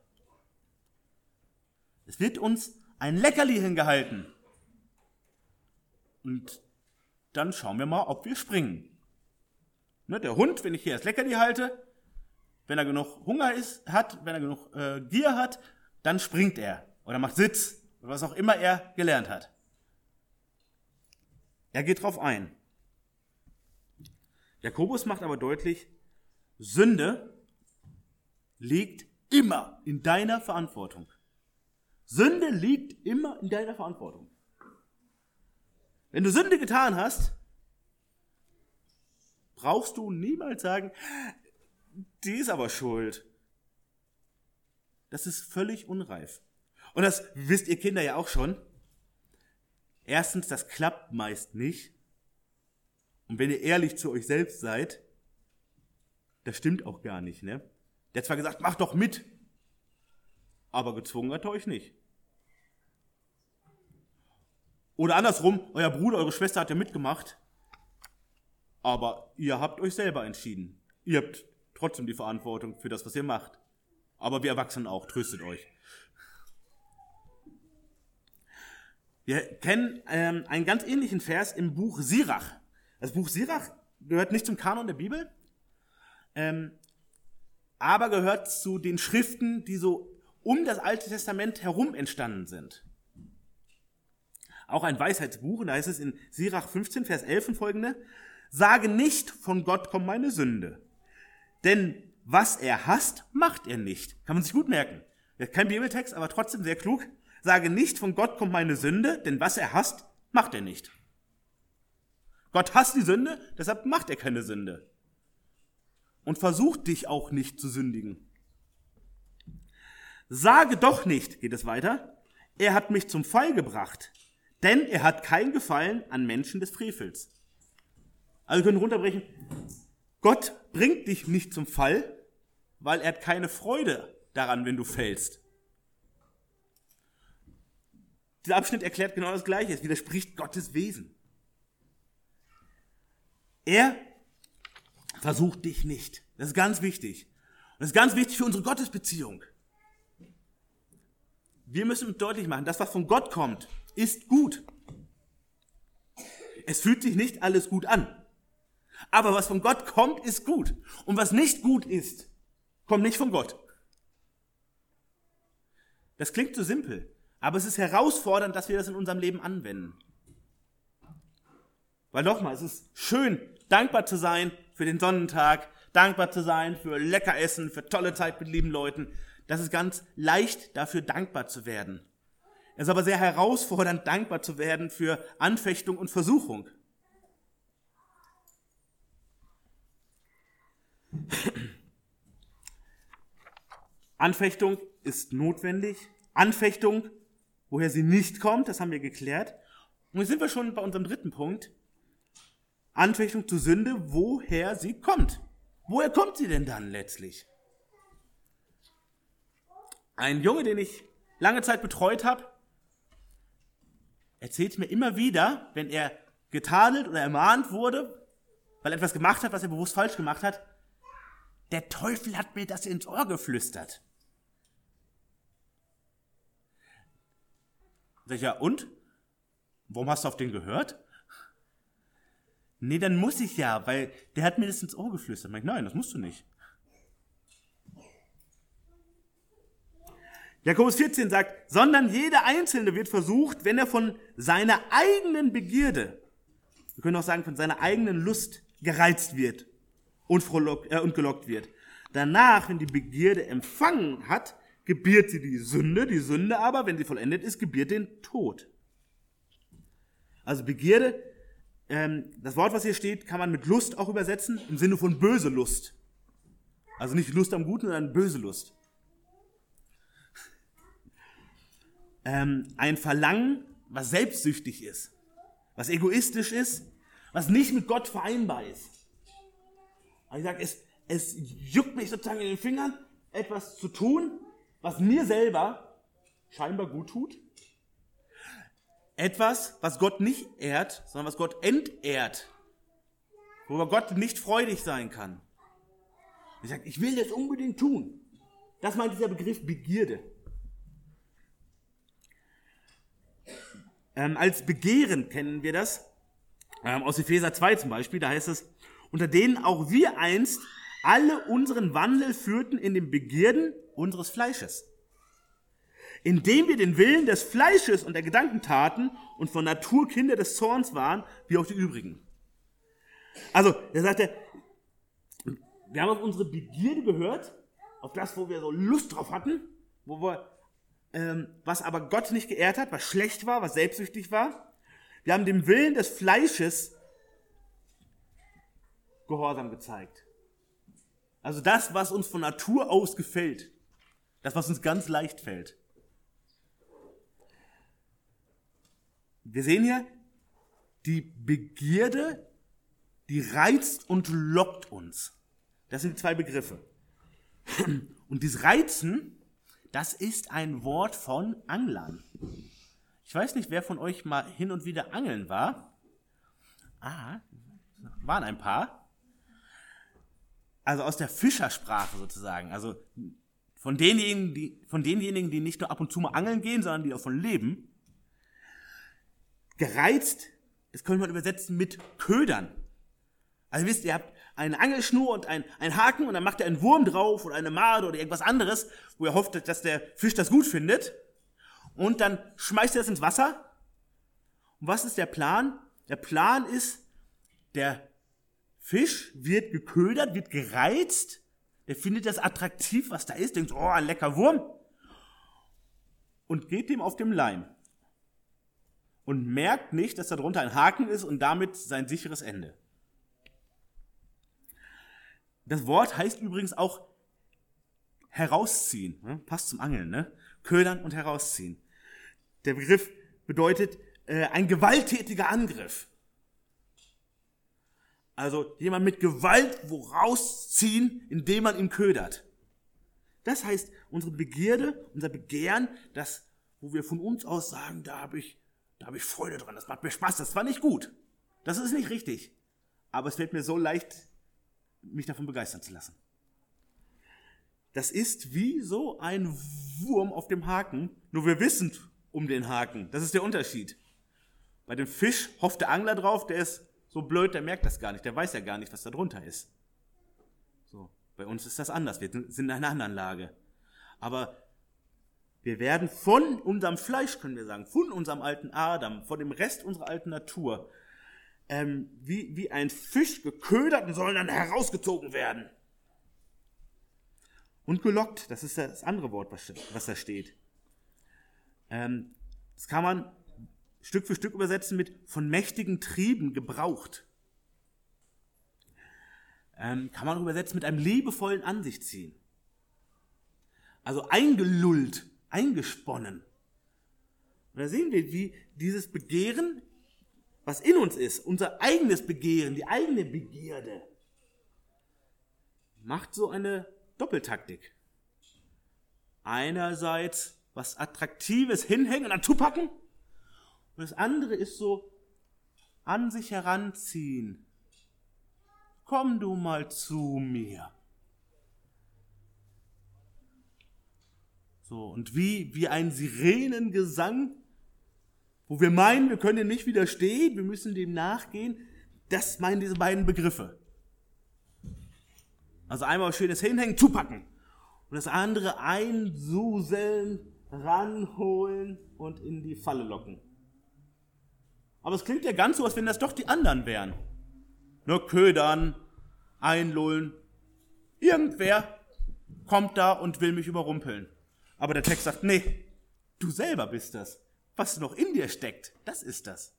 Es wird uns ein Leckerli hingehalten. Und dann schauen wir mal, ob wir springen. Ne, der Hund, wenn ich hier das Leckerli halte, wenn er genug Hunger ist, hat, wenn er genug äh, Gier hat, dann springt er oder macht Sitz oder was auch immer er gelernt hat. Er geht drauf ein. Jakobus macht aber deutlich, Sünde liegt immer in deiner Verantwortung. Sünde liegt immer in deiner Verantwortung. Wenn du Sünde getan hast, brauchst du niemals sagen, die ist aber schuld. Das ist völlig unreif. Und das wisst ihr Kinder ja auch schon. Erstens, das klappt meist nicht. Und wenn ihr ehrlich zu euch selbst seid, das stimmt auch gar nicht, ne? Der hat zwar gesagt, mach doch mit, aber gezwungen hat er euch nicht. Oder andersrum, euer Bruder, eure Schwester hat ja mitgemacht, aber ihr habt euch selber entschieden. Ihr habt trotzdem die Verantwortung für das, was ihr macht. Aber wir Erwachsenen auch, tröstet euch. Wir kennen ähm, einen ganz ähnlichen Vers im Buch Sirach. Das Buch Sirach gehört nicht zum Kanon der Bibel, ähm, aber gehört zu den Schriften, die so um das Alte Testament herum entstanden sind. Auch ein Weisheitsbuch, und da heißt es in Sirach 15, Vers 11 und folgende, Sage nicht, von Gott kommt meine Sünde. Denn was er hasst, macht er nicht. Kann man sich gut merken. Kein Bibeltext, aber trotzdem sehr klug. Sage nicht, von Gott kommt meine Sünde, denn was er hasst, macht er nicht. Gott hasst die Sünde, deshalb macht er keine Sünde. Und versucht dich auch nicht zu sündigen. Sage doch nicht, geht es weiter, er hat mich zum Fall gebracht, denn er hat kein Gefallen an Menschen des Frevels. Also wir können runterbrechen, Gott bringt dich nicht zum Fall, weil er hat keine Freude daran, wenn du fällst. Dieser Abschnitt erklärt genau das Gleiche. Es widerspricht Gottes Wesen. Er versucht dich nicht. Das ist ganz wichtig. Und das ist ganz wichtig für unsere Gottesbeziehung. Wir müssen deutlich machen, das, was von Gott kommt, ist gut. Es fühlt sich nicht alles gut an. Aber was von Gott kommt, ist gut. Und was nicht gut ist, kommt nicht von Gott. Das klingt so simpel, aber es ist herausfordernd, dass wir das in unserem Leben anwenden. Weil nochmal, es ist schön, dankbar zu sein für den Sonnentag, dankbar zu sein für lecker Essen, für tolle Zeit mit lieben Leuten. Das ist ganz leicht, dafür dankbar zu werden. Es ist aber sehr herausfordernd, dankbar zu werden für Anfechtung und Versuchung. Anfechtung ist notwendig. Anfechtung, woher sie nicht kommt, das haben wir geklärt. Und jetzt sind wir schon bei unserem dritten Punkt. Anfechtung zur Sünde, woher sie kommt. Woher kommt sie denn dann letztlich? Ein Junge, den ich lange Zeit betreut habe, erzählt mir immer wieder, wenn er getadelt oder ermahnt wurde, weil er etwas gemacht hat, was er bewusst falsch gemacht hat, der Teufel hat mir das ins Ohr geflüstert. Sag ich, ja, und? Warum hast du auf den gehört? Nee, dann muss ich ja, weil der hat mir das ins Ohr geflüstert. Ich, nein, das musst du nicht. Jakobus 14 sagt, sondern jeder Einzelne wird versucht, wenn er von seiner eigenen Begierde, wir können auch sagen, von seiner eigenen Lust gereizt wird und, äh, und gelockt wird. Danach, wenn die Begierde empfangen hat, gebiert sie die Sünde, die Sünde aber, wenn sie vollendet ist, gebiert den Tod. Also Begierde, ähm, das Wort, was hier steht, kann man mit Lust auch übersetzen, im Sinne von böse Lust. Also nicht Lust am Guten, sondern böse Lust. ähm, ein Verlangen, was selbstsüchtig ist, was egoistisch ist, was nicht mit Gott vereinbar ist. Aber ich sage, es, es juckt mich sozusagen in den Fingern, etwas zu tun, was mir selber scheinbar gut tut. Etwas, was Gott nicht ehrt, sondern was Gott entehrt. Worüber Gott nicht freudig sein kann. Ich sage, ich will das unbedingt tun. Das meint dieser Begriff Begierde. Ähm, als Begehren kennen wir das. Ähm, aus Epheser 2 zum Beispiel, da heißt es, unter denen auch wir einst alle unseren Wandel führten in den Begierden unseres Fleisches. Indem wir den Willen des Fleisches und der Gedanken taten und von Natur Kinder des Zorns waren, wie auch die übrigen. Also, er sagte, wir haben auf unsere Begierde gehört, auf das, wo wir so Lust drauf hatten, wo wir ähm, was aber Gott nicht geehrt hat, was schlecht war, was selbstsüchtig war. Wir haben dem Willen des Fleisches Gehorsam gezeigt. Also das, was uns von Natur aus gefällt. Das, was uns ganz leicht fällt. Wir sehen hier, die Begierde, die reizt und lockt uns. Das sind zwei Begriffe. Und dieses Reizen das ist ein Wort von Anglern. Ich weiß nicht, wer von euch mal hin und wieder angeln war. Ah, waren ein paar. Also aus der Fischersprache sozusagen. Also von denjenigen, die, von denjenigen, die nicht nur ab und zu mal angeln gehen, sondern die davon leben. Gereizt, das könnte man übersetzen mit Ködern. Also wisst ihr, habt eine Angelschnur und ein, ein Haken und dann macht er einen Wurm drauf oder eine Made oder irgendwas anderes, wo er hofft, dass der Fisch das gut findet. Und dann schmeißt er das ins Wasser. Und was ist der Plan? Der Plan ist, der Fisch wird geködert, wird gereizt, der findet das attraktiv, was da ist, denkt, oh, ein lecker Wurm. Und geht dem auf dem Leim. Und merkt nicht, dass da drunter ein Haken ist und damit sein sicheres Ende. Das Wort heißt übrigens auch herausziehen. Ne? Passt zum Angeln, ne? Ködern und herausziehen. Der Begriff bedeutet äh, ein gewalttätiger Angriff. Also jemand mit Gewalt wo rausziehen, indem man ihn ködert. Das heißt, unsere Begierde, unser Begehren, das, wo wir von uns aus sagen, da habe ich, da habe ich Freude dran, das macht mir Spaß, das war nicht gut. Das ist nicht richtig. Aber es fällt mir so leicht mich davon begeistern zu lassen. Das ist wie so ein Wurm auf dem Haken, nur wir wissen um den Haken. Das ist der Unterschied. Bei dem Fisch hofft der Angler drauf, der ist so blöd, der merkt das gar nicht, der weiß ja gar nicht, was da drunter ist. So, bei uns ist das anders, wir sind in einer anderen Lage. Aber wir werden von unserem Fleisch, können wir sagen, von unserem alten Adam, von dem Rest unserer alten Natur, ähm, wie, wie ein Fisch geködert und sollen dann herausgezogen werden. Und gelockt, das ist das andere Wort, was, da steht. Ähm, das kann man Stück für Stück übersetzen mit von mächtigen Trieben gebraucht. Ähm, kann man übersetzen mit einem liebevollen Ansicht ziehen. Also eingelullt, eingesponnen. Und da sehen wir, wie dieses Begehren was in uns ist, unser eigenes Begehren, die eigene Begierde, macht so eine Doppeltaktik. Einerseits was Attraktives hinhängen und dann zupacken. Und das andere ist so an sich heranziehen. Komm du mal zu mir. So, und wie, wie ein Sirenengesang, wo wir meinen, wir können dem nicht widerstehen, wir müssen dem nachgehen, das meinen diese beiden Begriffe. Also einmal schönes Hinhängen, zupacken. Und das andere einsuseln, ranholen und in die Falle locken. Aber es klingt ja ganz so, als wenn das doch die anderen wären. Nur ködern, einlullen. Irgendwer kommt da und will mich überrumpeln. Aber der Text sagt, nee, du selber bist das. Was noch in dir steckt, das ist das.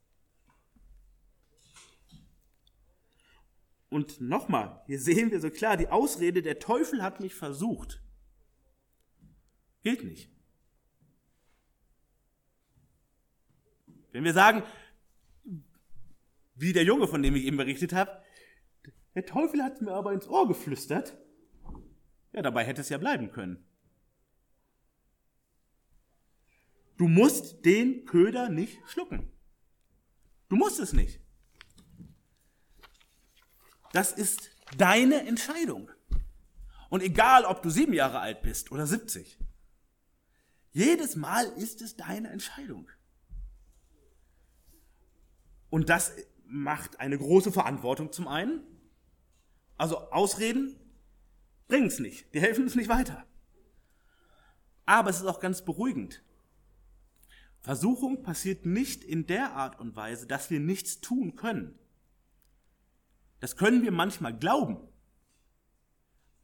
Und nochmal, hier sehen wir so klar, die Ausrede, der Teufel hat mich versucht, gilt nicht. Wenn wir sagen, wie der Junge, von dem ich eben berichtet habe, der Teufel hat mir aber ins Ohr geflüstert, ja, dabei hätte es ja bleiben können. Du musst den Köder nicht schlucken. Du musst es nicht. Das ist deine Entscheidung. Und egal, ob du sieben Jahre alt bist oder 70, jedes Mal ist es deine Entscheidung. Und das macht eine große Verantwortung zum einen. Also Ausreden bringen es nicht, die helfen uns nicht weiter. Aber es ist auch ganz beruhigend. Versuchung passiert nicht in der Art und Weise, dass wir nichts tun können. Das können wir manchmal glauben,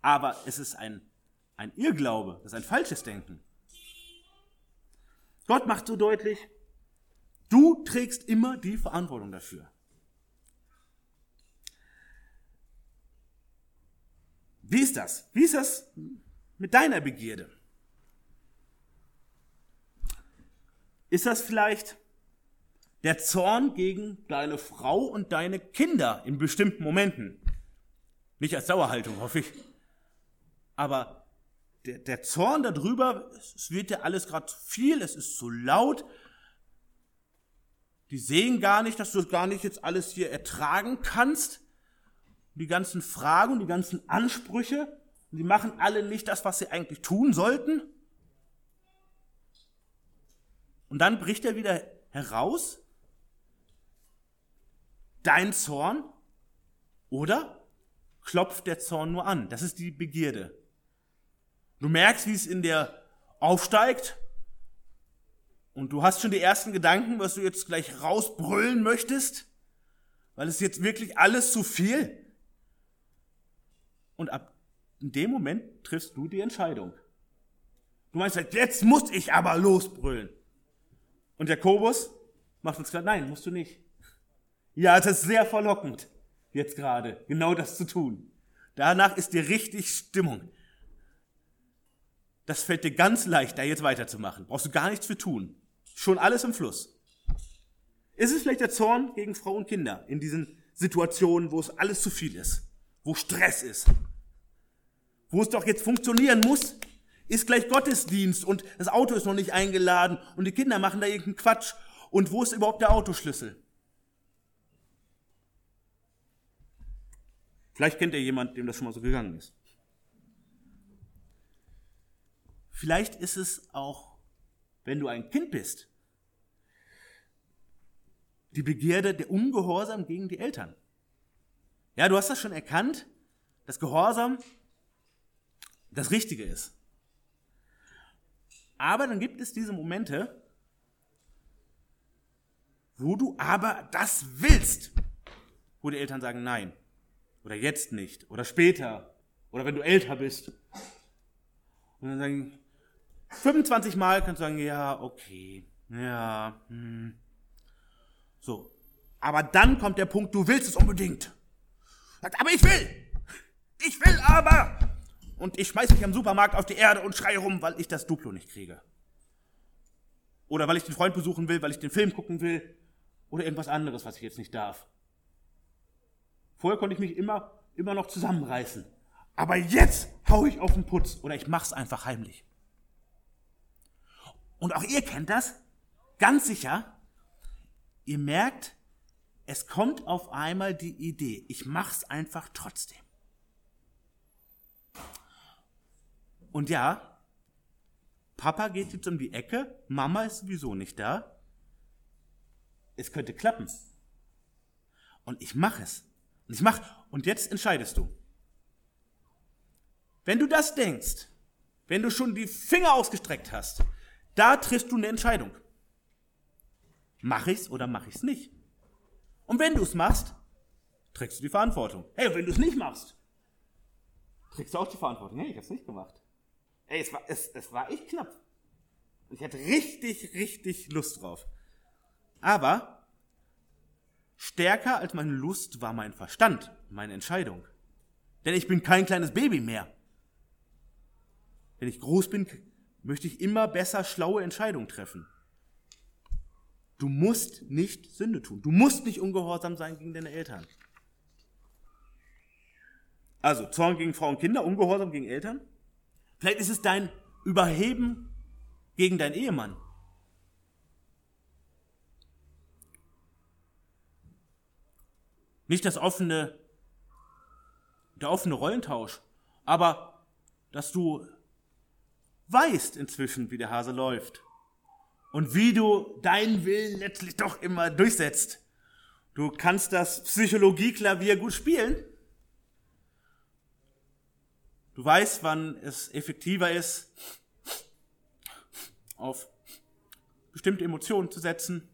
aber es ist ein, ein Irrglaube, das ist ein falsches Denken. Gott macht so deutlich, du trägst immer die Verantwortung dafür. Wie ist das? Wie ist das mit deiner Begierde? Ist das vielleicht der Zorn gegen deine Frau und deine Kinder in bestimmten Momenten? Nicht als Dauerhaltung, hoffe ich. Aber der, der Zorn darüber, es wird ja alles gerade zu viel, es ist zu laut. Die sehen gar nicht, dass du gar nicht jetzt alles hier ertragen kannst. Die ganzen Fragen und die ganzen Ansprüche. Die machen alle nicht das, was sie eigentlich tun sollten. Und dann bricht er wieder heraus, dein Zorn, oder klopft der Zorn nur an? Das ist die Begierde. Du merkst, wie es in dir aufsteigt und du hast schon die ersten Gedanken, was du jetzt gleich rausbrüllen möchtest, weil es jetzt wirklich alles zu viel. Und ab in dem Moment triffst du die Entscheidung. Du meinst, jetzt muss ich aber losbrüllen. Und Jakobus macht uns klar, nein, musst du nicht. Ja, es ist sehr verlockend, jetzt gerade, genau das zu tun. Danach ist dir richtig Stimmung. Das fällt dir ganz leicht, da jetzt weiterzumachen. Brauchst du gar nichts für tun. Schon alles im Fluss. Ist es vielleicht der Zorn gegen Frau und Kinder in diesen Situationen, wo es alles zu viel ist, wo Stress ist, wo es doch jetzt funktionieren muss, ist gleich Gottesdienst und das Auto ist noch nicht eingeladen und die Kinder machen da irgendeinen Quatsch. Und wo ist überhaupt der Autoschlüssel? Vielleicht kennt ihr jemand, dem das schon mal so gegangen ist. Vielleicht ist es auch, wenn du ein Kind bist, die Begierde, der Ungehorsam gegen die Eltern. Ja, du hast das schon erkannt, dass Gehorsam das Richtige ist. Aber dann gibt es diese Momente, wo du aber das willst, wo die Eltern sagen nein oder jetzt nicht oder später oder wenn du älter bist. Und dann sagen 25 Mal kannst du sagen, ja, okay, ja, hm. so. Aber dann kommt der Punkt, du willst es unbedingt. Aber ich will, ich will aber und ich schmeiß mich am Supermarkt auf die Erde und schreie rum, weil ich das Duplo nicht kriege. Oder weil ich den Freund besuchen will, weil ich den Film gucken will. Oder irgendwas anderes, was ich jetzt nicht darf. Vorher konnte ich mich immer, immer noch zusammenreißen. Aber jetzt hau ich auf den Putz oder ich mach's einfach heimlich. Und auch ihr kennt das, ganz sicher. Ihr merkt, es kommt auf einmal die Idee, ich mach's einfach trotzdem. Und ja, Papa geht jetzt um die Ecke, Mama ist sowieso nicht da. Es könnte klappen. Und ich mache es. Und ich mache, und jetzt entscheidest du. Wenn du das denkst, wenn du schon die Finger ausgestreckt hast, da triffst du eine Entscheidung. Mache ich's oder mache ich's nicht? Und wenn du es machst, trägst du die Verantwortung. Hey, wenn du es nicht machst, trägst du auch die Verantwortung. Hey, ich hab's nicht gemacht. Ey, es war, es, es war echt knapp. Ich hatte richtig, richtig Lust drauf. Aber stärker als meine Lust war mein Verstand, meine Entscheidung. Denn ich bin kein kleines Baby mehr. Wenn ich groß bin, möchte ich immer besser schlaue Entscheidungen treffen. Du musst nicht Sünde tun. Du musst nicht ungehorsam sein gegen deine Eltern. Also Zorn gegen Frauen und Kinder, Ungehorsam gegen Eltern. Vielleicht ist es dein Überheben gegen deinen Ehemann. Nicht das offene, der offene Rollentausch, aber dass du weißt inzwischen, wie der Hase läuft und wie du deinen Willen letztlich doch immer durchsetzt. Du kannst das Psychologieklavier gut spielen. Du weißt, wann es effektiver ist, auf bestimmte Emotionen zu setzen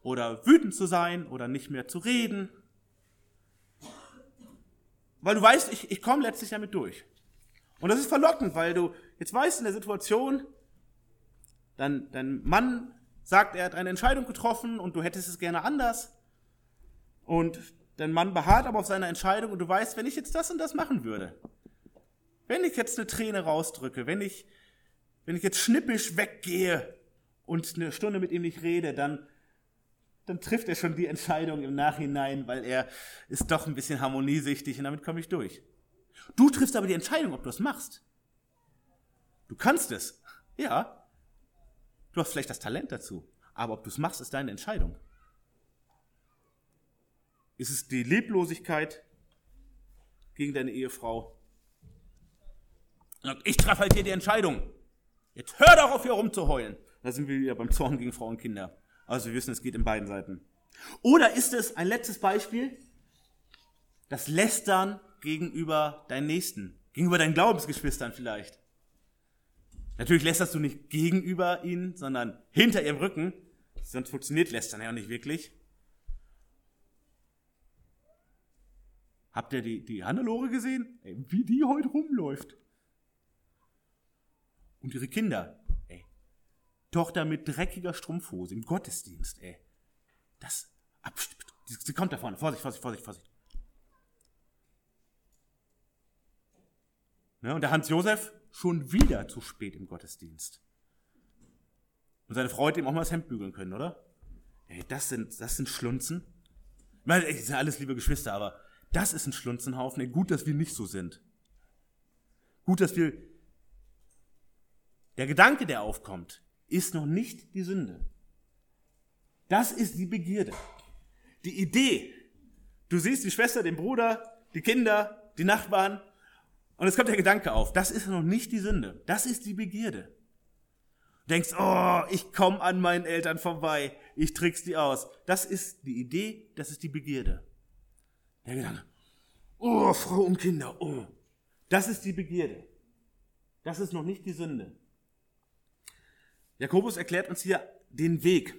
oder wütend zu sein oder nicht mehr zu reden. Weil du weißt, ich, ich komme letztlich damit durch. Und das ist verlockend, weil du jetzt weißt in der Situation, Dein, dein Mann sagt, er hat eine Entscheidung getroffen und du hättest es gerne anders. Und dein Mann beharrt aber auf seiner Entscheidung und du weißt, wenn ich jetzt das und das machen würde, wenn ich jetzt eine Träne rausdrücke, wenn ich, wenn ich jetzt schnippisch weggehe und eine Stunde mit ihm nicht rede, dann, dann trifft er schon die Entscheidung im Nachhinein, weil er ist doch ein bisschen harmoniesüchtig und damit komme ich durch. Du triffst aber die Entscheidung, ob du es machst. Du kannst es. Ja, Du hast vielleicht das Talent dazu, aber ob du es machst, ist deine Entscheidung. Ist es die Leblosigkeit gegen deine Ehefrau? Ich treffe halt hier die Entscheidung. Jetzt hör doch auf, hier rumzuheulen. Da sind wir wieder beim Zorn gegen Frauen und Kinder. Also wir wissen, es geht in beiden Seiten. Oder ist es ein letztes Beispiel? Das Lästern gegenüber deinen Nächsten, gegenüber deinen Glaubensgeschwistern vielleicht. Natürlich lästerst du nicht gegenüber ihnen, sondern hinter ihrem Rücken. Sonst funktioniert Lästern ja auch nicht wirklich. Habt ihr die, die Hannelore gesehen? Ey, wie die heute rumläuft. Und ihre Kinder. Ey. Tochter mit dreckiger Strumpfhose im Gottesdienst. Ey. Das. Sie kommt da vorne. Vorsicht, Vorsicht, Vorsicht, Vorsicht. Ne, und der Hans Josef schon wieder zu spät im Gottesdienst. Und seine Frau hätte ihm auch mal das Hemd bügeln können, oder? Ey, das sind, das sind Schlunzen. Ich meine, ey, sind alles liebe Geschwister, aber das ist ein Schlunzenhaufen. Ey, gut, dass wir nicht so sind. Gut, dass wir, der Gedanke, der aufkommt, ist noch nicht die Sünde. Das ist die Begierde. Die Idee. Du siehst die Schwester, den Bruder, die Kinder, die Nachbarn, und es kommt der Gedanke auf, das ist noch nicht die Sünde, das ist die Begierde. Du denkst, oh, ich komme an meinen Eltern vorbei, ich trick's die aus. Das ist die Idee, das ist die Begierde. Der Gedanke, oh, Frau und Kinder, oh, das ist die Begierde. Das ist noch nicht die Sünde. Jakobus erklärt uns hier den Weg.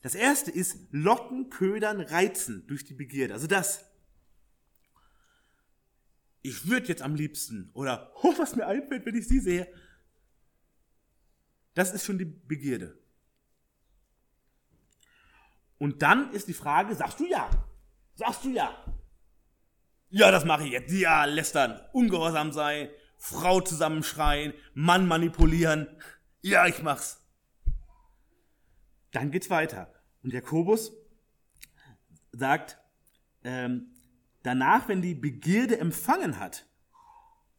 Das erste ist locken, ködern, reizen durch die Begierde. Also das, ich würde jetzt am liebsten oder oh, was mir einfällt, wenn ich sie sehe. Das ist schon die Begierde. Und dann ist die Frage, sagst du ja? Sagst du ja? Ja, das mache ich jetzt. Ja, lästern, ungehorsam sein, Frau zusammenschreien, Mann manipulieren. Ja, ich mach's. Dann geht's weiter. Und Jakobus sagt, ähm, danach, wenn die Begierde empfangen hat.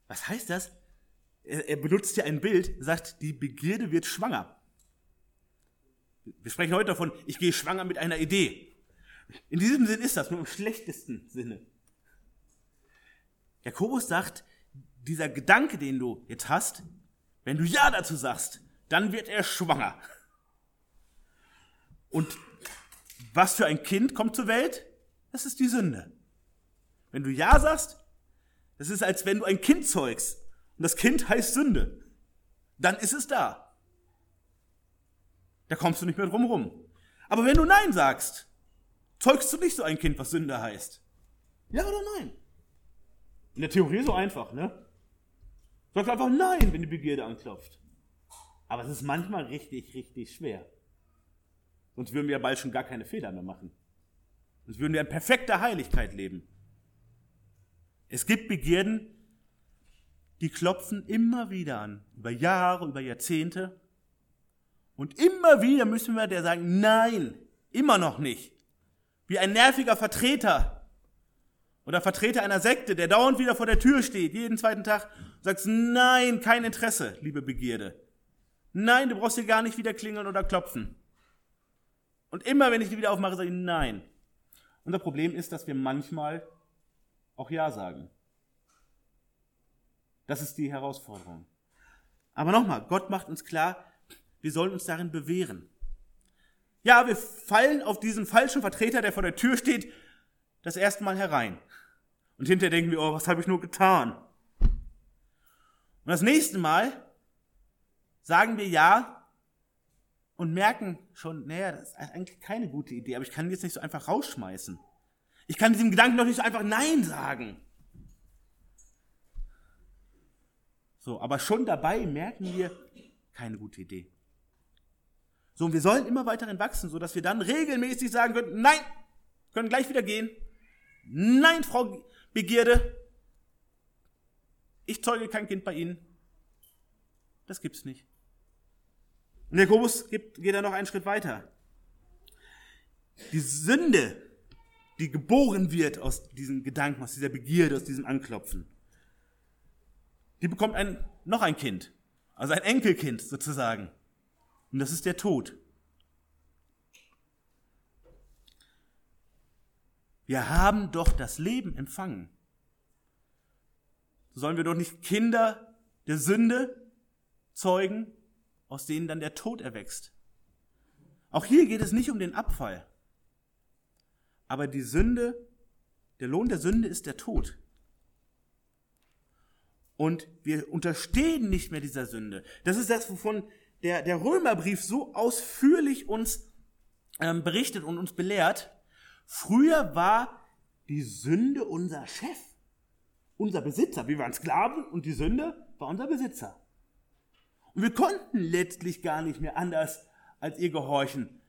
Was heißt das? Er, er benutzt hier ein Bild, sagt, die Begierde wird schwanger. Wir sprechen heute davon, ich gehe schwanger mit einer Idee. In diesem Sinn ist das, nur im schlechtesten Sinne. Jakobus sagt, dieser Gedanke, den du jetzt hast, Wenn du Ja dazu sagst, dann wird er schwanger. Und was für ein Kind kommt zur Welt? Das ist die Sünde. Wenn du Ja sagst, das ist, als wenn du ein Kind zeugst. Und das Kind heißt Sünde. Dann ist es da. Da kommst du nicht mehr drum rum. Aber wenn du Nein sagst, zeugst du nicht so ein Kind, was Sünde heißt. Ja oder nein? In der Theorie so einfach, ne? Sagst einfach Nein, wenn die Begierde anklopft. Aber es ist manchmal richtig, richtig schwer. Sonst würden wir ja bald schon gar keine Fehler mehr machen. Sonst würden wir in perfekter Heiligkeit leben. Es gibt Begierden, die klopfen immer wieder an, über Jahre, über Jahrzehnte. Und immer wieder müssen wir der sagen, nein, immer noch nicht. Wie ein nerviger Vertreter oder Vertreter einer Sekte, der dauernd wieder vor der Tür steht, jeden zweiten Tag, und sagt, nein, kein Interesse, liebe Begierde. Nein, du brauchst hier gar nicht wieder klingeln oder klopfen. Und immer, wenn ich die wieder aufmache, sage ich nein. Unser Problem ist, dass wir manchmal auch Ja sagen. Das ist die Herausforderung. Aber nochmal, Gott macht uns klar, wir sollen uns darin bewähren. Ja, wir fallen auf diesen falschen Vertreter, der vor der Tür steht, das erste Mal herein. Und hinterher denken wir, oh, was habe ich nur getan? Und das nächste Mal sagen wir ja und merken schon, naja, das ist eigentlich keine gute Idee, aber ich kann jetzt nicht so einfach rausschmeißen. Ich kann diesem Gedanken doch nicht so einfach Nein sagen. So, aber schon dabei merken wir, keine gute Idee. So, und wir sollen immer weiterhin wachsen, so dass wir dann regelmäßig sagen können, nein, können gleich wieder gehen. Nein, Frau Begierde, ich zeuge kein Kind bei Ihnen. Das gibt's nicht. Und Jakobus geht, geht da noch einen Schritt weiter. Die Sünde, die geboren wird aus diesen Gedanken, aus dieser Begierde, aus diesem Anklopfen, die bekommt ein, noch ein Kind, also ein Enkelkind sozusagen. Und das ist der Tod. Wir haben doch das Leben empfangen. Sollen wir doch nicht Kinder der Sünde zeugen, aus denen dann der Tod erwächst. Auch hier geht es nicht um den Abfall. Aber die Sünde, der Lohn der Sünde ist der Tod. Und wir unterstehen nicht mehr dieser Sünde. Das ist das, wovon der, der Römerbrief so ausführlich uns ähm, berichtet und uns belehrt. Früher war die Sünde unser Chef, unser Besitzer. Wir waren Sklaven und die Sünde war unser Besitzer. Und wir konnten letztlich gar nicht mehr anders als ihr gehorchen,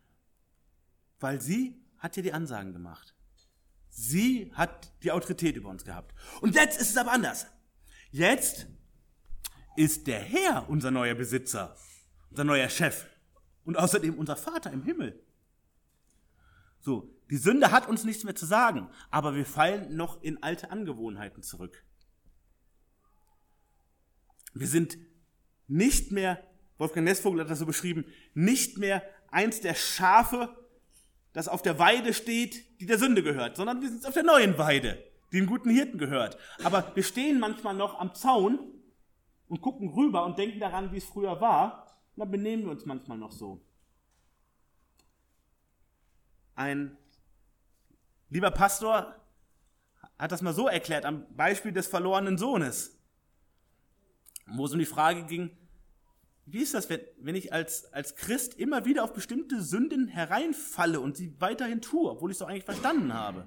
weil sie hat ja die Ansagen gemacht. Sie hat die Autorität über uns gehabt. Und jetzt ist es aber anders. Jetzt ist der Herr unser neuer Besitzer, unser neuer Chef und außerdem unser Vater im Himmel. So, die Sünde hat uns nichts mehr zu sagen, aber wir fallen noch in alte Angewohnheiten zurück. Wir sind nicht mehr, Wolfgang Nessvogel hat das so beschrieben, nicht mehr eins der Schafe, das auf der Weide steht, die der Sünde gehört, sondern wir sind auf der neuen Weide, die dem guten Hirten gehört. Aber wir stehen manchmal noch am Zaun und gucken rüber und denken daran, wie es früher war, dann benehmen wir uns manchmal noch so. Ein lieber Pastor hat das mal so erklärt am Beispiel des verlorenen Sohnes, wo es um die Frage ging, wie ist das, wenn, wenn ich als, als Christ immer wieder auf bestimmte Sünden hereinfalle und sie weiterhin tue, obwohl ich es doch eigentlich verstanden habe?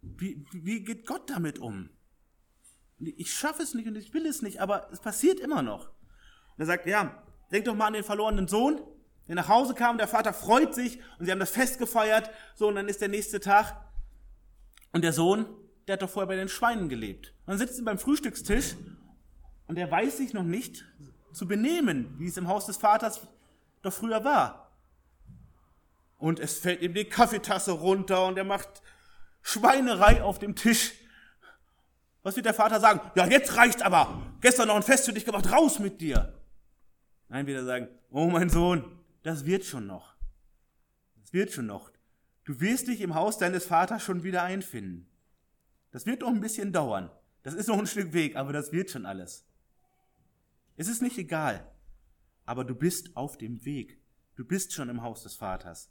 Wie, wie geht Gott damit um? Ich schaffe es nicht und ich will es nicht, aber es passiert immer noch. Und er sagt, ja, denk doch mal an den verlorenen Sohn, der nach Hause kam, der Vater freut sich und sie haben das Fest gefeiert, so und dann ist der nächste Tag und der Sohn, der hat doch vorher bei den Schweinen gelebt. Und dann sitzt er beim Frühstückstisch und er weiß sich noch nicht zu benehmen, wie es im Haus des Vaters doch früher war. Und es fällt ihm die Kaffeetasse runter und er macht Schweinerei auf dem Tisch. Was wird der Vater sagen? Ja, jetzt reicht's aber. Gestern noch ein Fest für dich gemacht, raus mit dir. Nein, wieder sagen, oh mein Sohn, das wird schon noch. Das wird schon noch. Du wirst dich im Haus deines Vaters schon wieder einfinden. Das wird noch ein bisschen dauern. Das ist noch ein Stück Weg, aber das wird schon alles. Es ist nicht egal, aber du bist auf dem Weg. Du bist schon im Haus des Vaters.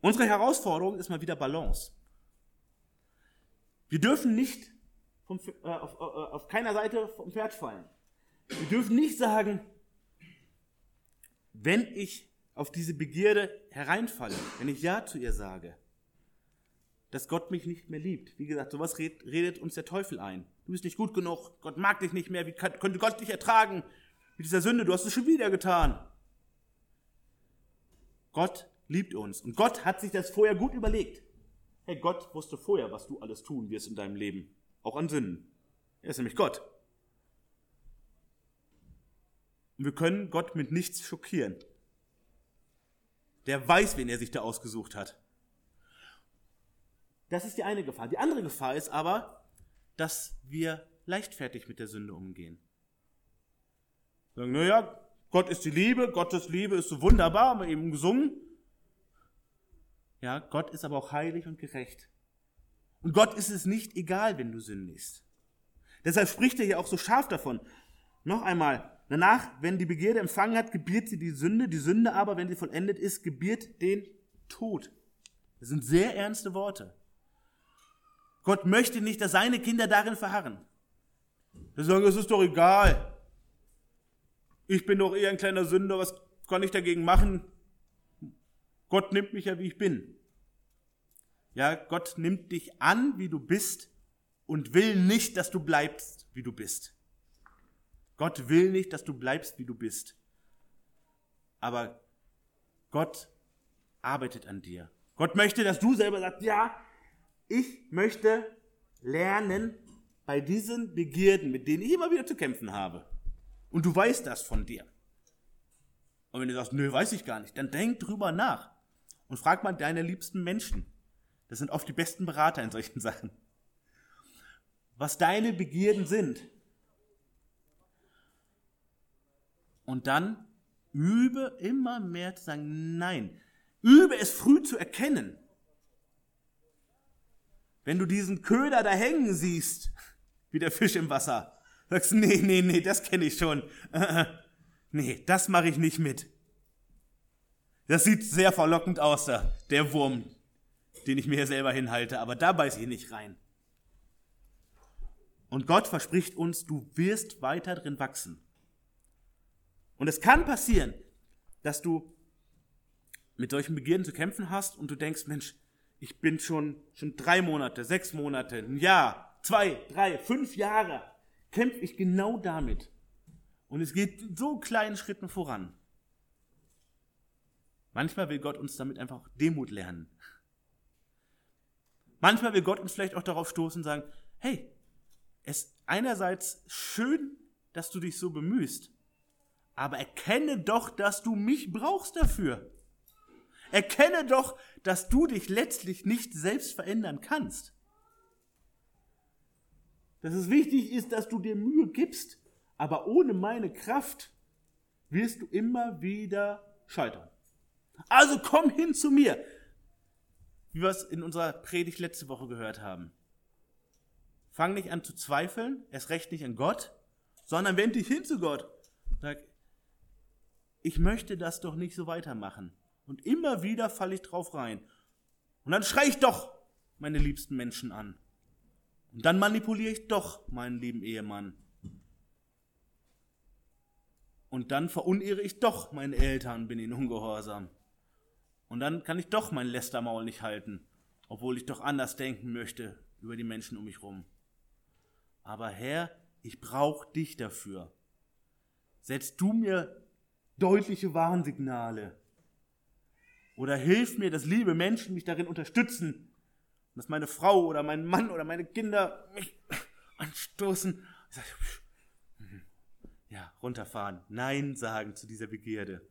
Unsere Herausforderung ist mal wieder Balance. Wir dürfen nicht vom, äh, auf, äh, auf keiner Seite vom Pferd fallen. Wir dürfen nicht sagen, wenn ich auf diese Begierde hereinfalle, wenn ich Ja zu ihr sage, dass Gott mich nicht mehr liebt. Wie gesagt, sowas redet uns der Teufel ein. Du bist nicht gut genug, Gott mag dich nicht mehr, wie könnte Gott dich ertragen mit dieser Sünde, du hast es schon wieder getan. Gott liebt uns und Gott hat sich das vorher gut überlegt. Hey, Gott wusste vorher, was du alles tun wirst in deinem Leben, auch an Sünden. Er ist nämlich Gott. Wir können Gott mit nichts schockieren. Der weiß, wen er sich da ausgesucht hat. Das ist die eine Gefahr. Die andere Gefahr ist aber, dass wir leichtfertig mit der Sünde umgehen. Sagen, naja, Gott ist die Liebe, Gottes Liebe ist so wunderbar, haben wir eben gesungen. Ja, Gott ist aber auch heilig und gerecht. Und Gott ist es nicht egal, wenn du sündigst. Deshalb spricht er hier auch so scharf davon. Noch einmal, danach, wenn die Begierde empfangen hat, gebiert sie die Sünde, die Sünde aber, wenn sie vollendet ist, gebiert den Tod. Das sind sehr ernste Worte. Gott möchte nicht, dass seine Kinder darin verharren. Sie sagen, es ist doch egal. Ich bin doch eher ein kleiner Sünder, was kann ich dagegen machen? Gott nimmt mich ja, wie ich bin. Ja, Gott nimmt dich an, wie du bist und will nicht, dass du bleibst, wie du bist. Gott will nicht, dass du bleibst, wie du bist. Aber Gott arbeitet an dir. Gott möchte, dass du selber sagst, ja, ich möchte lernen bei diesen Begierden, mit denen ich immer wieder zu kämpfen habe. Und du weißt das von dir. Und wenn du sagst, nö, weiß ich gar nicht, dann denk drüber nach und frag mal deine liebsten Menschen. Das sind oft die besten Berater in solchen Sachen. Was deine Begierden sind. Und dann übe immer mehr zu sagen, nein. Übe es früh zu erkennen. Wenn du diesen Köder da hängen siehst, wie der Fisch im Wasser, sagst du, nee, nee, nee, das kenne ich schon. nee, das mache ich nicht mit. Das sieht sehr verlockend aus, der Wurm, den ich mir selber hinhalte, aber da beiß ich nicht rein. Und Gott verspricht uns, du wirst weiter drin wachsen. Und es kann passieren, dass du mit solchen Begierden zu kämpfen hast und du denkst, Mensch, ich bin schon, schon drei Monate, sechs Monate, ein Jahr, zwei, drei, fünf Jahre, kämpfe ich genau damit. Und es geht so kleinen Schritten voran. Manchmal will Gott uns damit einfach Demut lernen. Manchmal will Gott uns vielleicht auch darauf stoßen und sagen, hey, es ist einerseits schön, dass du dich so bemühst, aber erkenne doch, dass du mich brauchst dafür. Erkenne doch, dass du dich letztlich nicht selbst verändern kannst. Dass es wichtig ist, dass du dir Mühe gibst, aber ohne meine Kraft wirst du immer wieder scheitern. Also komm hin zu mir, wie wir es in unserer Predigt letzte Woche gehört haben. Fang nicht an zu zweifeln, erst recht nicht an Gott, sondern wend dich hin zu Gott. Sag, ich möchte das doch nicht so weitermachen. Und immer wieder falle ich drauf rein. Und dann schreie ich doch meine liebsten Menschen an. Und dann manipuliere ich doch meinen lieben Ehemann. Und dann verunehre ich doch meine Eltern, bin ihnen ungehorsam. Und dann kann ich doch mein Lästermaul nicht halten, obwohl ich doch anders denken möchte über die Menschen um mich rum. Aber Herr, ich brauche dich dafür. Setz du mir deutliche Warnsignale. Oder hilf mir, dass liebe Menschen mich darin unterstützen, dass meine Frau oder mein Mann oder meine Kinder mich anstoßen. Ja, runterfahren. Nein sagen zu dieser Begierde.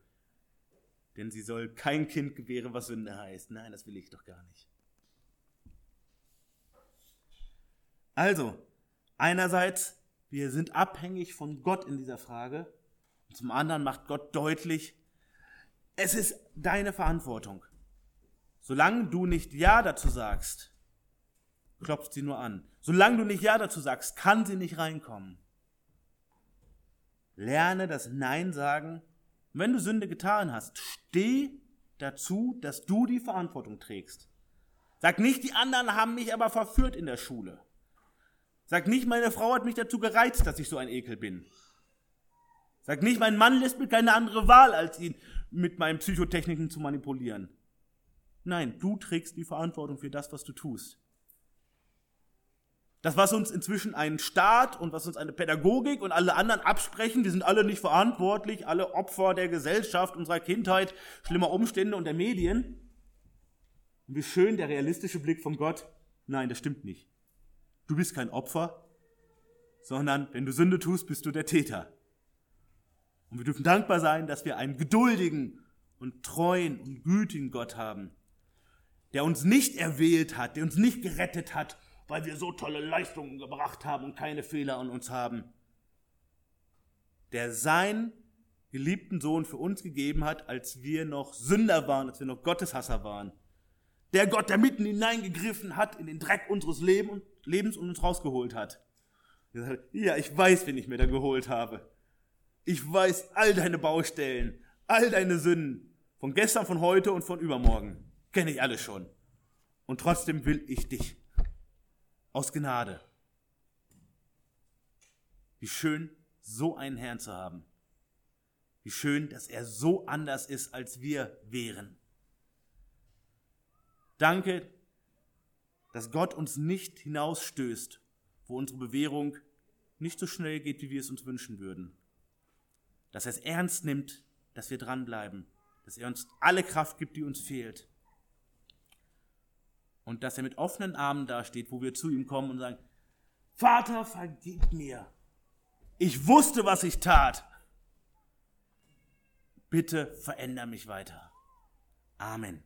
Denn sie soll kein Kind gebären, was Sünde heißt. Nein, das will ich doch gar nicht. Also, einerseits, wir sind abhängig von Gott in dieser Frage. Und zum anderen macht Gott deutlich, es ist deine Verantwortung. Solange du nicht Ja dazu sagst, klopft sie nur an. Solange du nicht Ja dazu sagst, kann sie nicht reinkommen. Lerne das Nein sagen. Und wenn du Sünde getan hast, steh dazu, dass du die Verantwortung trägst. Sag nicht, die anderen haben mich aber verführt in der Schule. Sag nicht, meine Frau hat mich dazu gereizt, dass ich so ein Ekel bin. Sag nicht, mein Mann lässt mir keine andere Wahl, als ihn mit meinen Psychotechniken zu manipulieren. Nein, du trägst die Verantwortung für das, was du tust. Das, was uns inzwischen ein Staat und was uns eine Pädagogik und alle anderen absprechen, wir sind alle nicht verantwortlich, alle Opfer der Gesellschaft, unserer Kindheit, schlimmer Umstände und der Medien. Und wie schön der realistische Blick von Gott. Nein, das stimmt nicht. Du bist kein Opfer, sondern wenn du Sünde tust, bist du der Täter. Und wir dürfen dankbar sein, dass wir einen geduldigen und treuen und gütigen Gott haben, der uns nicht erwählt hat, der uns nicht gerettet hat, weil wir so tolle Leistungen gebracht haben und keine Fehler an uns haben, der seinen geliebten Sohn für uns gegeben hat, als wir noch Sünder waren, als wir noch Gotteshasser waren. Der Gott, der mitten hineingegriffen hat in den Dreck unseres Lebens und uns rausgeholt hat. Ja, ich weiß, wen ich mir da geholt habe. Ich weiß all deine Baustellen, all deine Sünden, von gestern, von heute und von übermorgen. Kenne ich alle schon. Und trotzdem will ich dich. Aus Gnade. Wie schön, so einen Herrn zu haben. Wie schön, dass er so anders ist, als wir wären. Danke, dass Gott uns nicht hinausstößt, wo unsere Bewährung nicht so schnell geht, wie wir es uns wünschen würden. Dass er es ernst nimmt, dass wir dranbleiben, dass er uns alle Kraft gibt, die uns fehlt. Und dass er mit offenen Armen dasteht, wo wir zu ihm kommen und sagen, Vater, vergib mir. Ich wusste, was ich tat. Bitte veränder mich weiter. Amen.